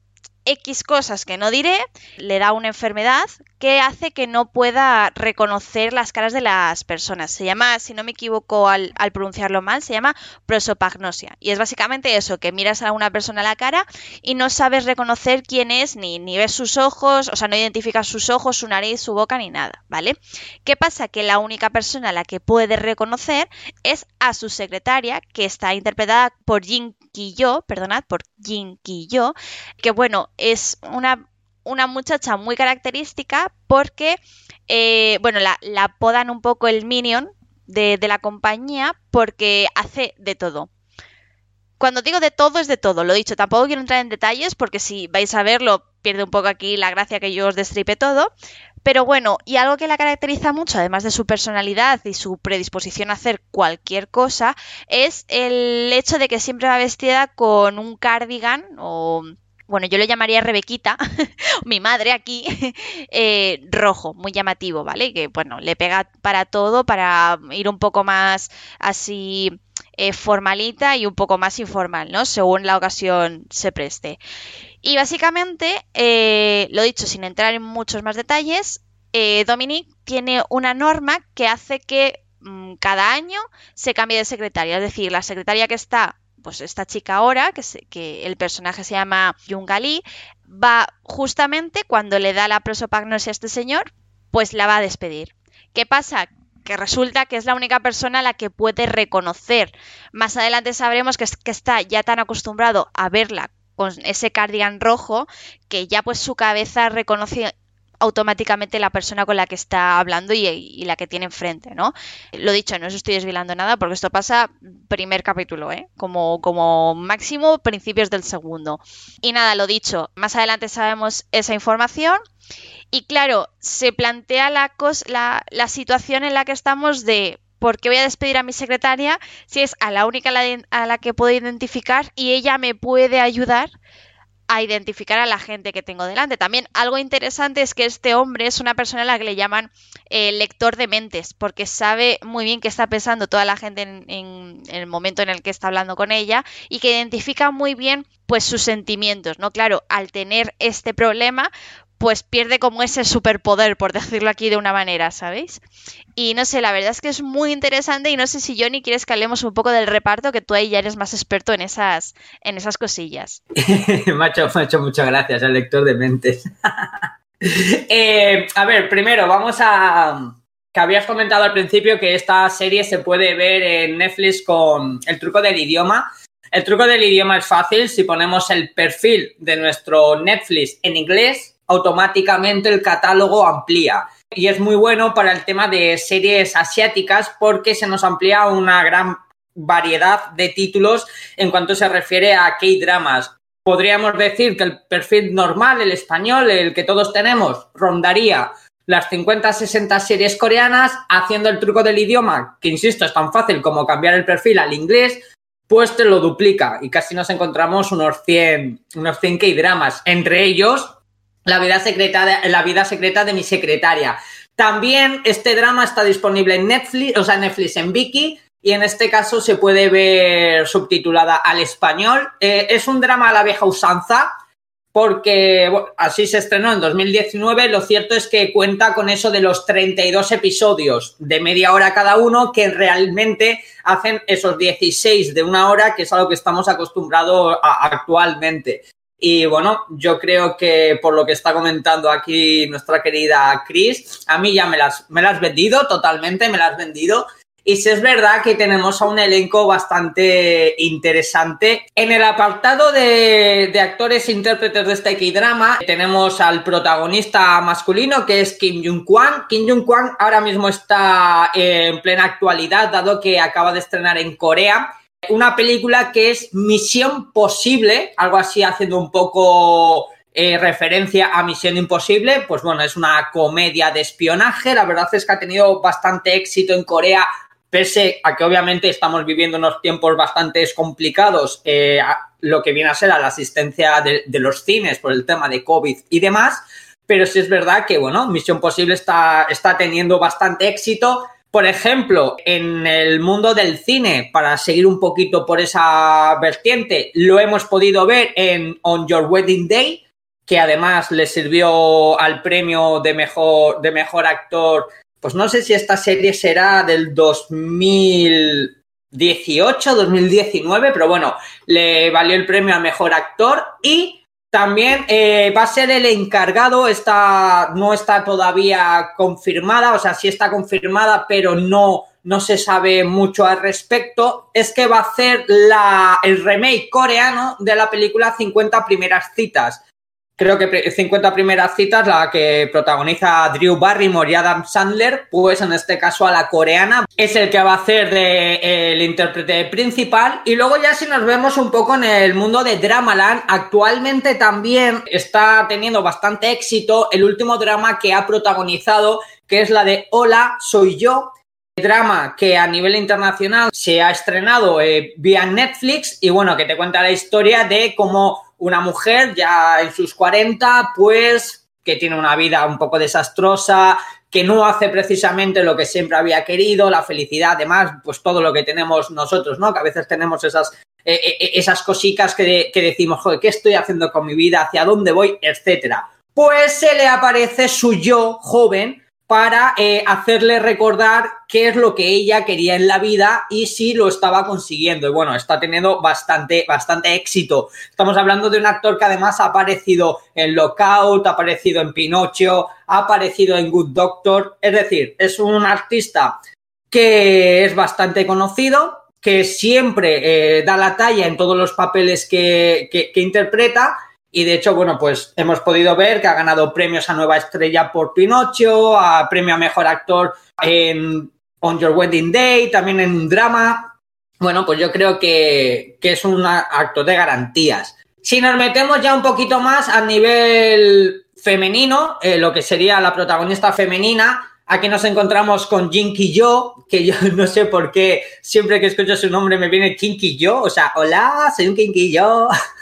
X cosas que no diré, le da una enfermedad que hace que no pueda reconocer las caras de las personas. Se llama, si no me equivoco al, pronunciarlo mal, se llama prosopagnosia. Y es básicamente eso, que miras a una persona a la cara y no sabes reconocer quién es, ni, ni ves sus ojos, o sea, no identificas sus ojos, su nariz, su boca, ni nada, ¿vale? ¿Qué pasa? Que la única persona a la que puede reconocer es a su secretaria, que está interpretada por Jin Ki-yo, perdonad, por Jin Ki-yo, que bueno, es una una muchacha muy característica porque, eh, bueno, la, la, apodan un poco el minion de, de la compañía porque hace de todo. Cuando digo de todo es de todo, lo dicho, tampoco quiero entrar en detalles porque si vais a verlo pierde un poco aquí la gracia que yo os destripe todo, pero bueno, y algo que la caracteriza mucho, además de su personalidad y su predisposición a hacer cualquier cosa, es el hecho de que siempre va vestida con un cardigan o bueno, yo le llamaría Rebequita, (laughs) mi madre aquí, (laughs) eh, rojo, muy llamativo, ¿vale? Que bueno, le pega para todo, para ir un poco más así eh, formalita y un poco más informal, ¿no? Según la ocasión se preste. Y básicamente, eh, lo dicho, sin entrar en muchos más detalles, Dominique tiene una norma que hace que mm, cada año se cambie de secretaria. Es decir, la secretaria que está pues esta chica ahora, que, que el personaje se llama Yungali, va justamente cuando le da la prosopagnosia a este señor, pues la va a despedir. ¿Qué pasa? que resulta que es la única persona a la que puede reconocer. Más adelante sabremos que, que, está ya tan acostumbrado a verla con ese cardigan rojo que ya pues su cabeza reconoce automáticamente la persona con la que está hablando y, la que tiene enfrente, ¿no? Lo dicho, no os estoy desvilando nada porque esto pasa primer capítulo, ¿eh? Como, como máximo principios del segundo. Y nada, lo dicho, más adelante sabemos esa información. Y claro, se plantea la, la, la situación en la que estamos de ¿por qué voy a despedir a mi secretaria si es a la única a la que puedo identificar y ella me puede ayudar a identificar a la gente que tengo delante. También algo interesante es que este hombre es una persona a la que le llaman eh, lector de mentes, porque sabe muy bien qué está pensando toda la gente en, en, el momento en el que está hablando con ella y que identifica muy bien pues sus sentimientos, ¿no? Claro, al tener este problema, pues pierde como ese superpoder, por decirlo aquí de una manera, ¿sabéis? Y no sé, la verdad es que es muy interesante y no sé si Johnny quieres que hablemos un poco del reparto, que tú ahí ya eres más experto en esas, en esas cosillas. (laughs) macho, muchas gracias, el lector de mentes. (laughs) eh, a ver, primero vamos a... que habías comentado al principio que esta serie se puede ver en Netflix con el truco del idioma. El truco del idioma es fácil, si ponemos el perfil de nuestro Netflix en inglés, automáticamente el catálogo amplía. Y es muy bueno para el tema de series asiáticas porque se nos amplía una gran variedad de títulos en cuanto se refiere a K-dramas. Podríamos decir que el perfil normal, el español, el que todos tenemos, rondaría las 50-60 series coreanas haciendo el truco del idioma, que insisto, es tan fácil como cambiar el perfil al inglés, pues te lo duplica y casi nos encontramos unos 100, unos 100 K-dramas. Entre ellos, la vida secreta de, la vida secreta de mi secretaria. También este drama está disponible en Netflix, o sea, Netflix en Viki, y en este caso se puede ver subtitulada al español. Eh, es un drama a la vieja usanza, porque así se estrenó en 2019. Lo cierto es que cuenta con eso de los 32 episodios de media hora cada uno, que realmente hacen esos 16 de una hora, que es a lo que estamos acostumbrados actualmente. Y bueno, yo creo que por lo que está comentando aquí nuestra querida Chris, a mí ya me las, me las has vendido totalmente, me las has vendido. Y si es verdad que tenemos a un elenco bastante interesante. En el apartado de, de actores e intérpretes de este K-drama, tenemos al protagonista masculino que es Kim Jung-kwan. Kim Jung-kwan ahora mismo está en plena actualidad, dado que acaba de estrenar en Corea una película que es Misión Posible, algo así haciendo un poco eh, referencia a Misión Imposible, pues bueno, es una comedia de espionaje, la verdad es que ha tenido bastante éxito en Corea, pese a que obviamente estamos viviendo unos tiempos bastante complicados, eh, lo que viene a ser a la asistencia de, de, los cines por el tema de COVID y demás, pero sí es verdad que, bueno, Misión Posible está, está teniendo bastante éxito, por ejemplo, en el mundo del cine, para seguir un poquito por esa vertiente, lo hemos podido ver en On Your Wedding Day, que además le sirvió al premio de mejor, de mejor actor. Pues no sé si esta serie será del 2018, 2019, pero bueno, le valió el premio a mejor actor y también eh, va a ser el encargado, está, no está todavía confirmada, o sea, sí está confirmada, pero no, no se sabe mucho al respecto. Es que va a hacer la, el remake coreano de la película 50 primeras citas creo que 50 primeras citas, la que protagoniza Drew Barrymore y Adam Sandler, pues en este caso a la coreana, es el que va a hacer de, el intérprete principal. Y luego ya si nos vemos un poco en el mundo de Dramaland, actualmente también está teniendo bastante éxito el último drama que ha protagonizado, que es la de Hola, soy yo, drama que a nivel internacional se ha estrenado eh, vía Netflix y bueno, que te cuenta la historia de cómo una mujer ya en sus 40, pues que tiene una vida un poco desastrosa, que no hace precisamente lo que siempre había querido, la felicidad, además, pues todo lo que tenemos nosotros, ¿no? Que a veces tenemos esas, eh, eh, esas cositas que, que decimos, joder, ¿qué estoy haciendo con mi vida? ¿Hacia dónde voy? Etcétera. Pues se le aparece su yo joven, para eh, hacerle recordar qué es lo que ella quería en la vida y si lo estaba consiguiendo. Y bueno, está teniendo bastante, bastante éxito. Estamos hablando de un actor que además ha aparecido en Lockout, ha aparecido en Pinocho, ha aparecido en Good Doctor. Es decir, es un artista que es bastante conocido, que siempre eh, da la talla en todos los papeles que, que, que interpreta y de hecho, bueno, pues hemos podido ver que ha ganado premios a Nueva Estrella por Pinocho, a premio a Mejor Actor en On Your Wedding Day, también en un drama. Bueno, pues yo creo que, que es un actor de garantías. Si nos metemos ya un poquito más a nivel femenino, eh, lo que sería la protagonista femenina, aquí nos encontramos con Jinky Yo, que yo (laughs) no sé por qué siempre que escucho su nombre me viene Kinky Yo, o sea, hola, soy un Kinky Yo. (laughs)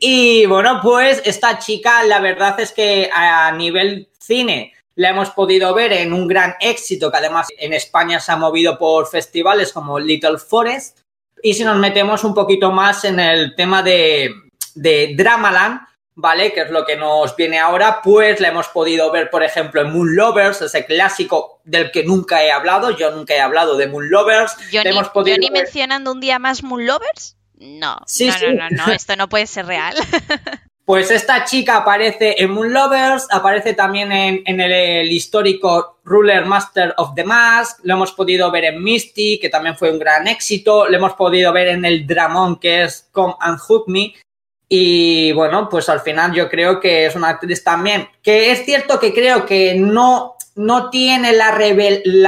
Y bueno, pues esta chica, la verdad es que a nivel cine la hemos podido ver en un gran éxito que además en España se ha movido por festivales como Little Forest. Y si nos metemos un poquito más en el tema de, de Dramaland, ¿vale? Que es lo que nos viene ahora, pues la hemos podido ver, por ejemplo, en Moon Lovers, ese clásico del que nunca he hablado. Yo nunca he hablado de Moon Lovers. Johnny, hemos podido Johnny ver- mencionando un día más Moon Lovers. No, Sí, no, sí. no, no, no, esto no puede ser real. (laughs) Pues esta chica aparece en Moon Lovers, aparece también en, en el, el histórico Ruler Master of the Mask, lo hemos podido ver en Misty, que también fue un gran éxito, lo hemos podido ver en el dramón que es Come and Hook Me, y bueno, pues al final yo creo que es una actriz también, que es cierto que creo que no, no tiene la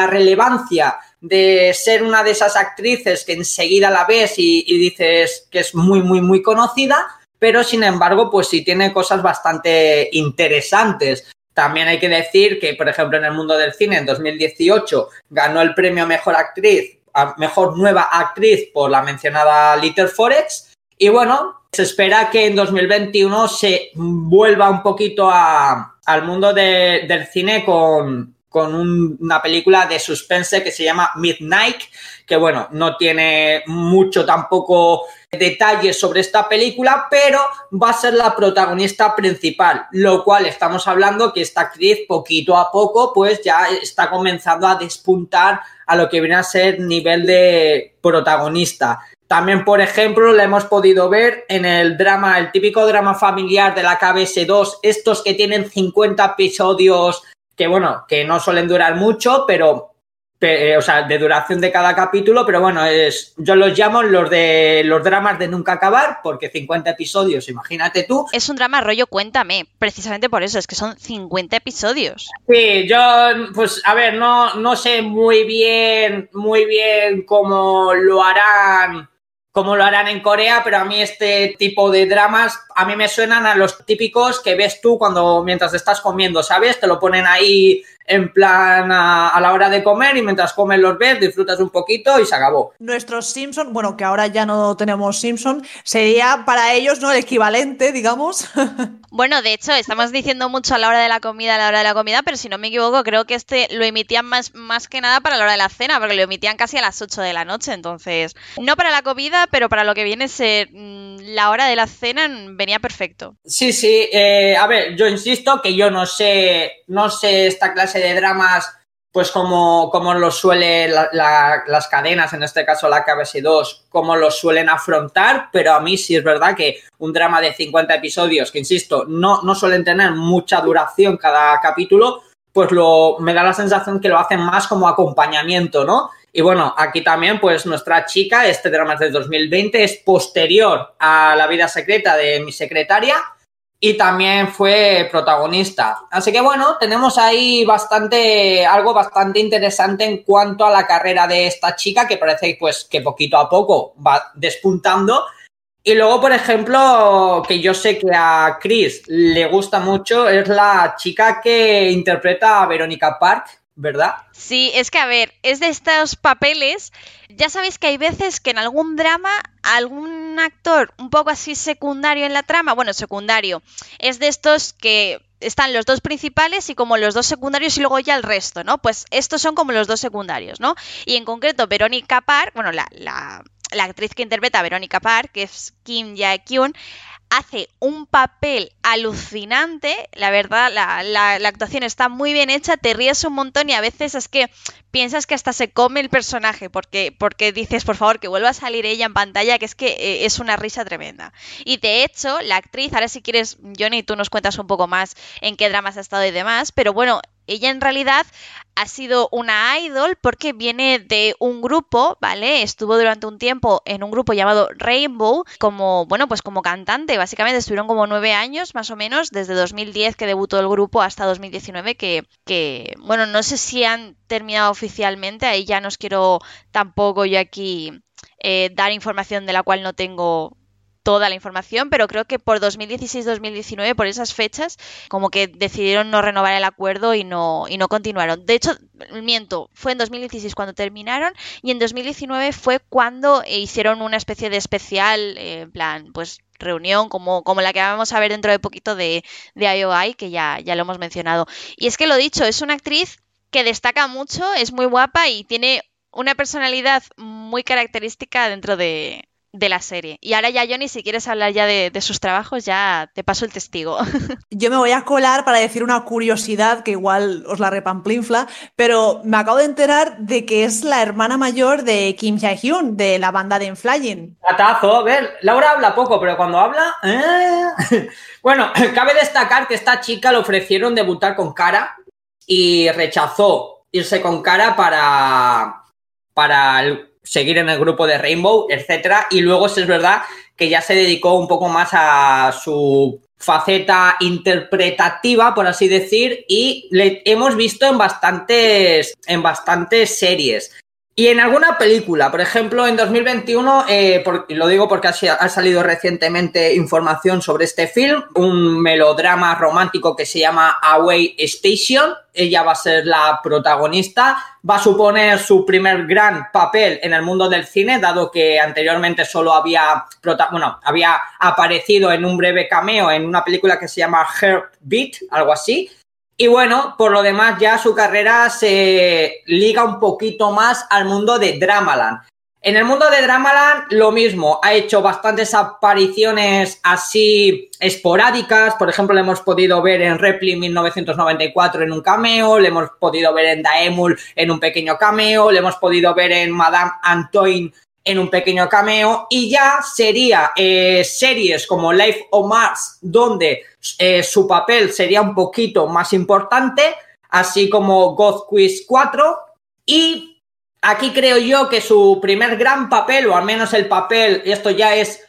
relevancia de ser una de esas actrices que enseguida la ves y, dices que es muy, muy, muy conocida, pero sin embargo, pues sí tiene cosas bastante interesantes. También hay que decir que, por ejemplo, en el mundo del cine, en 2018 ganó el premio Mejor Actriz, Mejor Nueva Actriz por la mencionada Little Forex. Y bueno, se espera que en 2021 se vuelva un poquito a- al mundo de- del cine con, con un- una película de suspense que se llama Midnight, que bueno, no tiene mucho tampoco detalles sobre esta película, pero va a ser la protagonista principal, lo cual estamos hablando que esta actriz poquito a poco pues ya está comenzando a despuntar a lo que viene a ser nivel de protagonista. También, por ejemplo, la hemos podido ver en el drama, el típico drama familiar de la KBS2, estos que tienen 50 episodios que, bueno, que no suelen durar mucho, pero pe- eh, o sea, de duración de cada capítulo, pero bueno, es, yo los llamo los de los dramas de nunca acabar, porque 50 episodios, imagínate tú. es un drama rollo Cuéntame, precisamente por eso, es que son 50 episodios. Sí, yo, pues, a ver, no, no sé muy bien, muy bien cómo lo harán, cómo lo harán en Corea, pero a mí este tipo de dramas, a mí me suenan a los típicos que ves tú cuando, mientras estás comiendo, ¿sabes? Te lo ponen ahí en plan a, a la hora de comer y mientras comes los ves, disfrutas un poquito y se acabó. Nuestros Simpson, bueno, que ahora ya no tenemos Simpson, sería para ellos, ¿no? El equivalente, digamos. (laughs) Bueno, de hecho, estamos diciendo mucho a la hora de la comida, a la hora de la comida, pero si no me equivoco, creo que este lo emitían más, más que nada para la hora de la cena, porque lo emitían casi a las 8 de la noche, entonces, no para la comida, pero para lo que viene a ser mm, la hora de la cena venía perfecto. Sí, sí, eh, a ver, yo insisto que yo no sé, no sé esta clase de dramas, pues como, como lo suelen la- la- las cadenas, en este caso la KBS2, como lo suelen afrontar, pero a mí sí es verdad que un drama de 50 episodios, que insisto, no, no suelen tener mucha duración cada capítulo, pues lo, me da la sensación que lo hacen más como acompañamiento, ¿no? Y bueno, aquí también, pues nuestra chica, este drama es de 2020, es posterior a La vida secreta de mi secretaria y también fue protagonista. Así que bueno, tenemos ahí bastante, algo bastante interesante en cuanto a la carrera de esta chica, que parece pues que poquito a poco va despuntando. Y luego, por ejemplo, que yo sé que a Chris le gusta mucho, es la chica que interpreta a Verónica Park, ¿verdad? Sí, es que a ver, es de estos papeles. Ya sabéis que hay veces que en algún drama, algún actor un poco así secundario en la trama, bueno, secundario, es de estos que están los dos principales y como los dos secundarios y luego ya el resto, ¿no? Pues estos son como los dos secundarios, ¿no? Y en concreto, Verónica Park, bueno, la, la, la actriz que interpreta a Verónica Park, que es Kim Jae-kyun, hace un papel alucinante, la verdad, la, actuación está muy bien hecha, te ríes un montón y a veces es que piensas que hasta se come el personaje porque, porque dices, por favor, que vuelva a salir ella en pantalla, que es que eh, es una risa tremenda. Y de hecho, la actriz, ahora si quieres, Johnny, tú nos cuentas un poco más en qué dramas ha estado y demás, pero bueno, ella en realidad ha sido una idol porque viene de un grupo, ¿vale? Estuvo durante un tiempo en un grupo llamado Rainbow como, bueno, pues como cantante. Básicamente estuvieron como nueve años más o menos, desde 2010 que debutó el grupo hasta 2019 que, bueno, no sé si han terminado oficialmente, ahí ya no os quiero tampoco yo aquí eh, dar información de la cual no tengo toda la información, pero creo que por 2016-2019, por esas fechas, como que decidieron no renovar el acuerdo y no, y no continuaron. De hecho, miento, fue en 2016 cuando terminaron y en 2019 fue cuando hicieron una especie de especial, eh, en plan, pues reunión como, como la que vamos a ver dentro de poquito de, de IOI, que ya, ya lo hemos mencionado. Y es que lo dicho, es una actriz que destaca mucho, es muy guapa y tiene una personalidad muy característica dentro de, de la serie. Y ahora ya, Johnny, si quieres hablar ya de, sus trabajos, ya te paso el testigo. (laughs) Yo me voy a colar para decir una curiosidad que igual os la repamplinfla, pero me acabo de enterar de que es la hermana mayor de Kim Jae-hyun, de la banda de Flying. Atazo, a ver, Laura habla poco, pero cuando habla... ¿eh? (laughs) Bueno, (clears throat) cabe destacar que esta chica le ofrecieron debutar con cara y rechazó irse con cara para, para el seguir en el grupo de Rainbow, etcétera. Y luego es verdad que ya se dedicó un poco más a su faceta interpretativa, por así decir, y le hemos visto en bastantes, en bastantes series. Y en alguna película, por ejemplo, en 2021, eh, lo digo porque ha, salido recientemente información sobre este film, un melodrama romántico que se llama Away Station. Ella va a ser la protagonista, va a suponer su primer gran papel en el mundo del cine, dado que anteriormente solo había, bueno, había aparecido en un breve cameo en una película que se llama Heartbeat, algo así. Y bueno, por lo demás ya su carrera se liga un poquito más al mundo de Dramaland. En el mundo de Dramaland lo mismo, ha hecho bastantes apariciones así esporádicas, por ejemplo le hemos podido ver en Repli 1994 en un cameo, le hemos podido ver en Daemul en un pequeño cameo, le hemos podido ver en Madame Antoine en un pequeño cameo y ya sería eh, series como Life of Mars donde eh, su papel sería un poquito más importante, así como God Quiz 4 y aquí creo yo que su primer gran papel o al menos el papel, esto ya es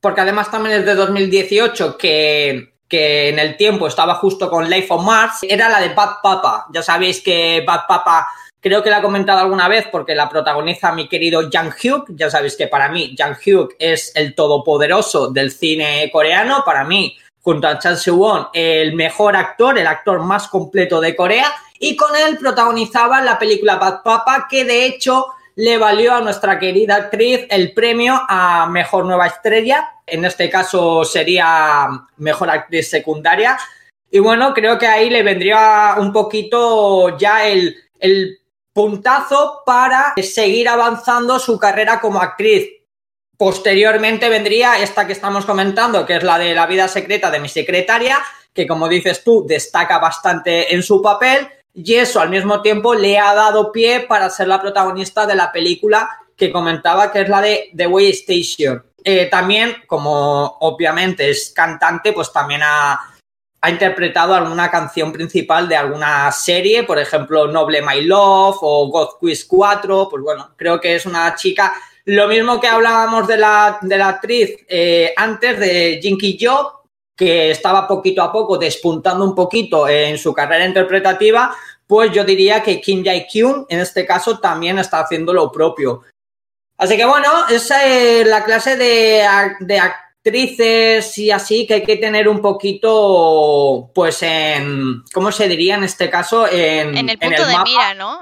porque además también es de 2018 que que en el tiempo estaba justo con Life of Mars, era la de Bad Papa. Ya sabéis que Bad Papa Creo que la he comentado alguna vez porque la protagoniza mi querido Jang Hyuk. Ya sabéis que para mí Jang Hyuk es el todopoderoso del cine coreano. Para mí, junto a Chan Soo-won, el mejor actor, el actor más completo de Corea. Y con él protagonizaba la película Bad Papa, que de hecho le valió a nuestra querida actriz el premio a Mejor Nueva Estrella. En este caso sería Mejor Actriz Secundaria. Y bueno, creo que ahí le vendría un poquito ya el, el puntazo para seguir avanzando su carrera como actriz. Posteriormente vendría esta que estamos comentando, que es la de la vida secreta de mi secretaria, que como dices tú, destaca bastante en su papel y eso al mismo tiempo le ha dado pie para ser la protagonista de la película que comentaba, que es la de The Way Station. Eh, también, como obviamente es cantante, pues también ha, ha interpretado alguna canción principal de alguna serie, por ejemplo, Noble My Love o God Quiz 4, pues bueno, creo que es una chica, lo mismo que hablábamos de la, de la actriz eh, antes de Jinky Job, que estaba poquito a poco despuntando un poquito en su carrera interpretativa, pues yo diría que Kim Jae-kyun en este caso también está haciendo lo propio. Así que bueno, esa es la clase de, de, actrices y así que hay que tener un poquito, pues en, ¿cómo se diría en este caso? En, en el punto de mira, ¿no?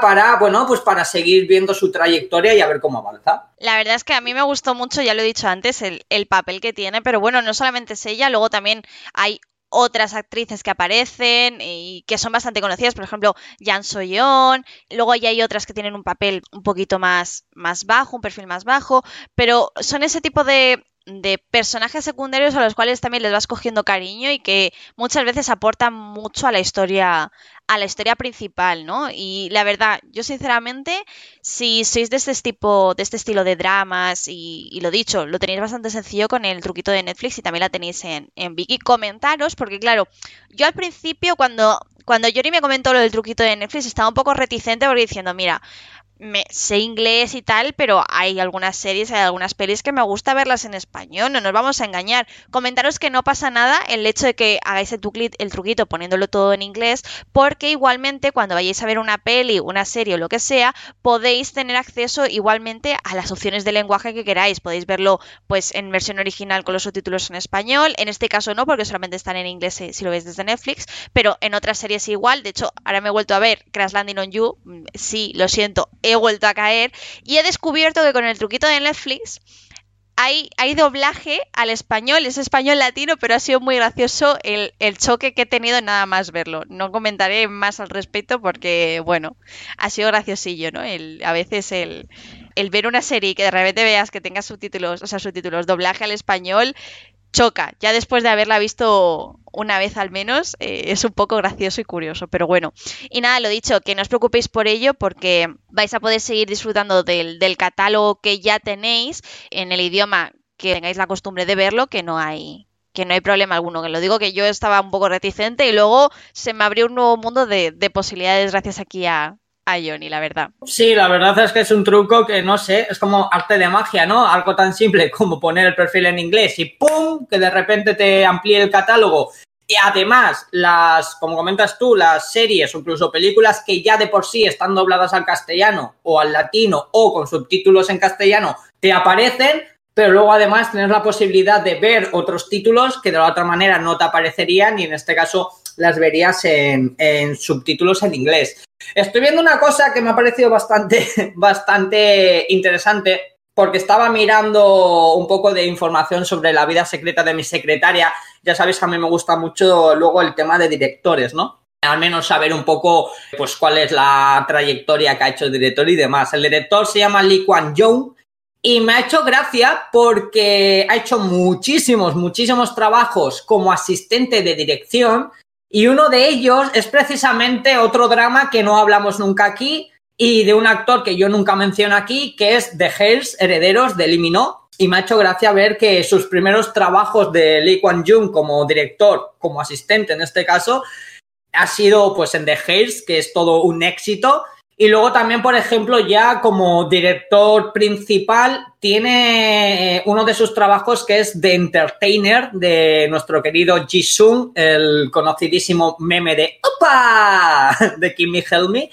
para, bueno, pues para seguir viendo su trayectoria y a ver cómo avanza. La verdad es que a mí me gustó mucho, ya lo he dicho antes, el, el papel que tiene, pero bueno, no solamente es ella, luego también hay otras actrices que aparecen y que son bastante conocidas, por ejemplo, Jan Soyeon, luego ya hay otras que tienen un papel un poquito más, más bajo, un perfil más bajo, pero son ese tipo de, de personajes secundarios a los cuales también les vas cogiendo cariño y que muchas veces aportan mucho a la historia a la historia principal, ¿no? Y la verdad, yo sinceramente, si sois de este tipo, de este estilo de dramas y, lo dicho, lo tenéis bastante sencillo con el truquito de Netflix y también la tenéis en, en Viki, comentaros, porque claro, yo al principio cuando, cuando Yori me comentó lo del truquito de Netflix estaba un poco reticente porque diciendo, mira, me sé inglés y tal, pero hay algunas series, hay algunas pelis que me gusta verlas en español, no nos vamos a engañar. Comentaros que no pasa nada el hecho de que hagáis el, el truquito poniéndolo todo en inglés, porque igualmente cuando vayáis a ver una peli, una serie o lo que sea, podéis tener acceso igualmente a las opciones de lenguaje que queráis. Podéis verlo pues en versión original con los subtítulos en español, en este caso no, porque solamente están en inglés eh, si lo veis desde Netflix, pero en otras series igual. De hecho, ahora me he vuelto a ver Crash Landing on You, mm, sí, lo siento, he vuelto a caer y he descubierto que con el truquito de Netflix hay, hay, doblaje al español, es español latino, pero ha sido muy gracioso el, choque que he tenido nada más verlo. No comentaré más al respecto porque, bueno, ha sido graciosillo, ¿no? El, a veces el, el ver una serie y que de repente veas que tenga subtítulos, o sea, subtítulos, doblaje al español, choca. Ya después de haberla visto una vez al menos, eh, es un poco gracioso y curioso, pero bueno. Y nada, lo dicho, que no os preocupéis por ello porque vais a poder seguir disfrutando del, del catálogo que ya tenéis en el idioma que tengáis la costumbre de verlo, que no hay que no hay problema alguno, que lo digo que yo estaba un poco reticente y luego se me abrió un nuevo mundo de, de posibilidades gracias aquí a, a Johnny, la verdad. Sí, la verdad es que es un truco que no sé, es como arte de magia, ¿no? Algo tan simple (laughs) como poner el perfil en inglés y ¡pum! que de repente te amplíe el catálogo. Y además, las, como comentas tú, las series o incluso películas que ya de por sí están dobladas al castellano o al latino o con subtítulos en castellano, te aparecen, pero luego además tienes la posibilidad de ver otros títulos que de la otra manera no te aparecerían y en este caso las verías en, en subtítulos en inglés. Estoy viendo una cosa que me ha parecido bastante, (laughs) bastante interesante porque estaba mirando un poco de información sobre la vida secreta de mi secretaria. Ya sabéis que a mí me gusta mucho luego el tema de directores, ¿no? Al menos saber un poco, pues, cuál es la trayectoria que ha hecho el director y demás. El director se llama Lee Kwan Yew y me ha hecho gracia porque ha hecho muchísimos, muchísimos trabajos como asistente de dirección y uno de ellos es precisamente otro drama que no hablamos nunca aquí y de un actor que yo nunca menciono aquí, que es The Hells, Herederos de Eliminó. Y me ha hecho gracia ver que sus primeros trabajos de Lee Kwan Jung como director, como asistente en este caso, ha sido pues en The Hells, que es todo un éxito. Y luego también, por ejemplo, ya como director principal, tiene eh, uno de sus trabajos que es The Entertainer de nuestro querido Jisung, el conocidísimo meme de ¡Opa! (laughs) de Kimmy Helmy.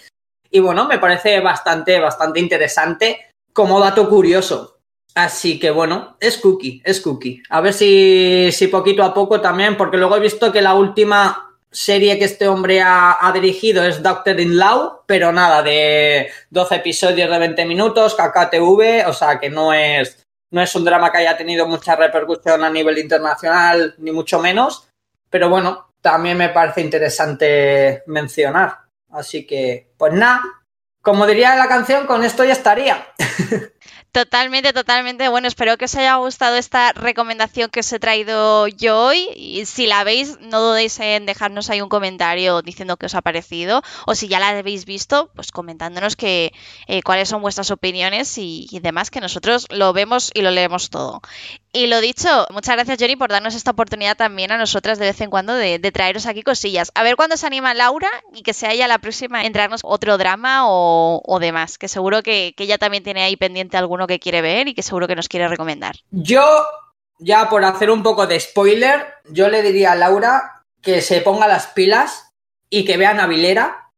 Y bueno, me parece bastante, bastante interesante como dato curioso. Así que bueno, es cookie, es cookie. A ver si, si poquito a poco también, porque luego he visto que la última serie que este hombre ha, dirigido es Doctor in Law, pero nada, de 12 episodios de 20 minutos, KKTV, o sea que no es, no es un drama que haya tenido mucha repercusión a nivel internacional, ni mucho menos, pero bueno, también me parece interesante mencionar. Así que, pues nada, como diría la canción, con esto ya estaría. (laughs) Totalmente, totalmente. Bueno, espero que os haya gustado esta recomendación que os he traído yo hoy. Y si la veis, no dudéis en dejarnos ahí un comentario diciendo que os ha parecido. O si ya la habéis visto, pues comentándonos que, eh, cuáles son vuestras opiniones y, demás, que nosotros lo vemos y lo leemos todo. Y lo dicho, muchas gracias Johnny por darnos esta oportunidad también a nosotras de vez en cuando de, traeros aquí cosillas. A ver cuándo se anima Laura y que sea ella la próxima a entrarnos otro drama o, demás, que seguro que, que ella también tiene ahí pendiente alguno que quiere ver y que seguro que nos quiere recomendar. Yo, ya por hacer un poco de spoiler, yo le diría a Laura que se ponga las pilas y que vea Navilera.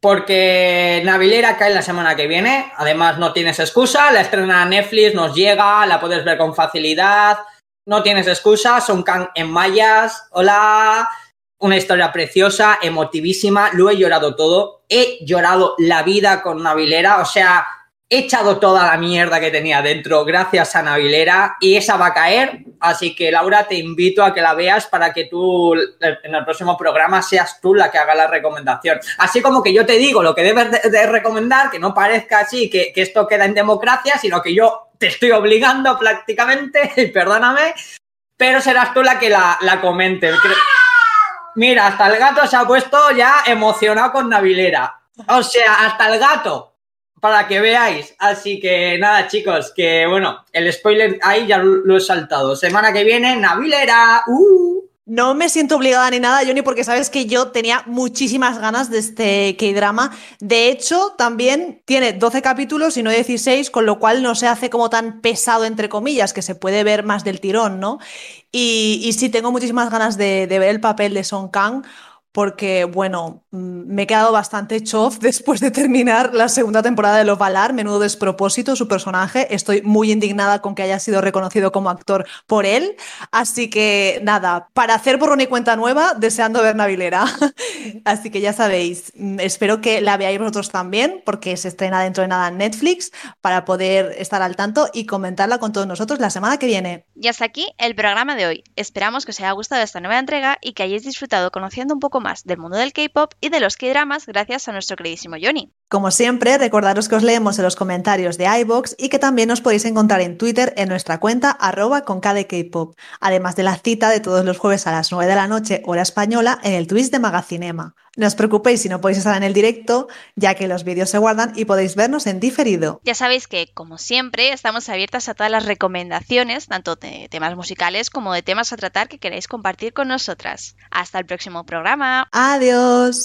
Porque Navilera cae la semana que viene. Además, no tienes excusa. La estrena Netflix, nos llega, la puedes ver con facilidad. No tienes excusa. Son Kang en mayas. Hola. Una historia preciosa, emotivísima. Lo he llorado todo. He llorado la vida con Navilera. O sea, He echado toda la mierda que tenía dentro gracias a Navilera y esa va a caer. Así que Laura, te invito a que la veas para que tú en el próximo programa seas tú la que haga la recomendación. Así como que yo te digo lo que debes de, recomendar, que no parezca así, que, esto queda en democracia, sino que yo te estoy obligando prácticamente, (laughs) perdóname, pero serás tú la que la, la comente. Mira, hasta el gato se ha puesto ya emocionado con Navilera. O sea, hasta el gato para que veáis. Así que nada, chicos, que bueno, el spoiler ahí ya lo he saltado. Semana que viene, Navilera. ¡Uh! No me siento obligada ni nada, Johnny, porque sabes que yo tenía muchísimas ganas de este K-drama. De hecho, también tiene 12 capítulos y no 16, con lo cual no se hace como tan pesado, entre comillas, que se puede ver más del tirón, ¿no? Y, sí, tengo muchísimas ganas de, de ver el papel de Song Kang porque, bueno, mm, me he quedado bastante chof (laughs) después de terminar la segunda temporada de Los Valar, menudo despropósito su personaje, estoy muy indignada con que haya sido reconocido como actor por él, así que nada, para hacer borrón y cuenta nueva, deseando ver Navilera. (laughs) así que ya sabéis, mm, espero que la veáis vosotros también, porque se estrena dentro de nada en Netflix, para poder estar al tanto y comentarla con todos nosotros la semana que viene. Y hasta aquí el programa de hoy. Esperamos que os haya gustado esta nueva entrega y que hayáis disfrutado conociendo un poco más del mundo del K-pop y de los K-dramas gracias a nuestro queridísimo Johnny. Como siempre, recordaros que os leemos en los comentarios de iBox y que también os podéis encontrar en Twitter en nuestra cuenta arroba con KDKpop, además de la cita de todos los jueves a las 9 de la noche, hora española, en el twist de Magacinema. No os preocupéis si no podéis estar en el directo, ya que los vídeos se guardan y podéis vernos en diferido. Ya sabéis que, como siempre, estamos abiertas a todas las recomendaciones, tanto de temas musicales como de temas a tratar que queráis compartir con nosotras. Hasta el próximo programa. Adiós.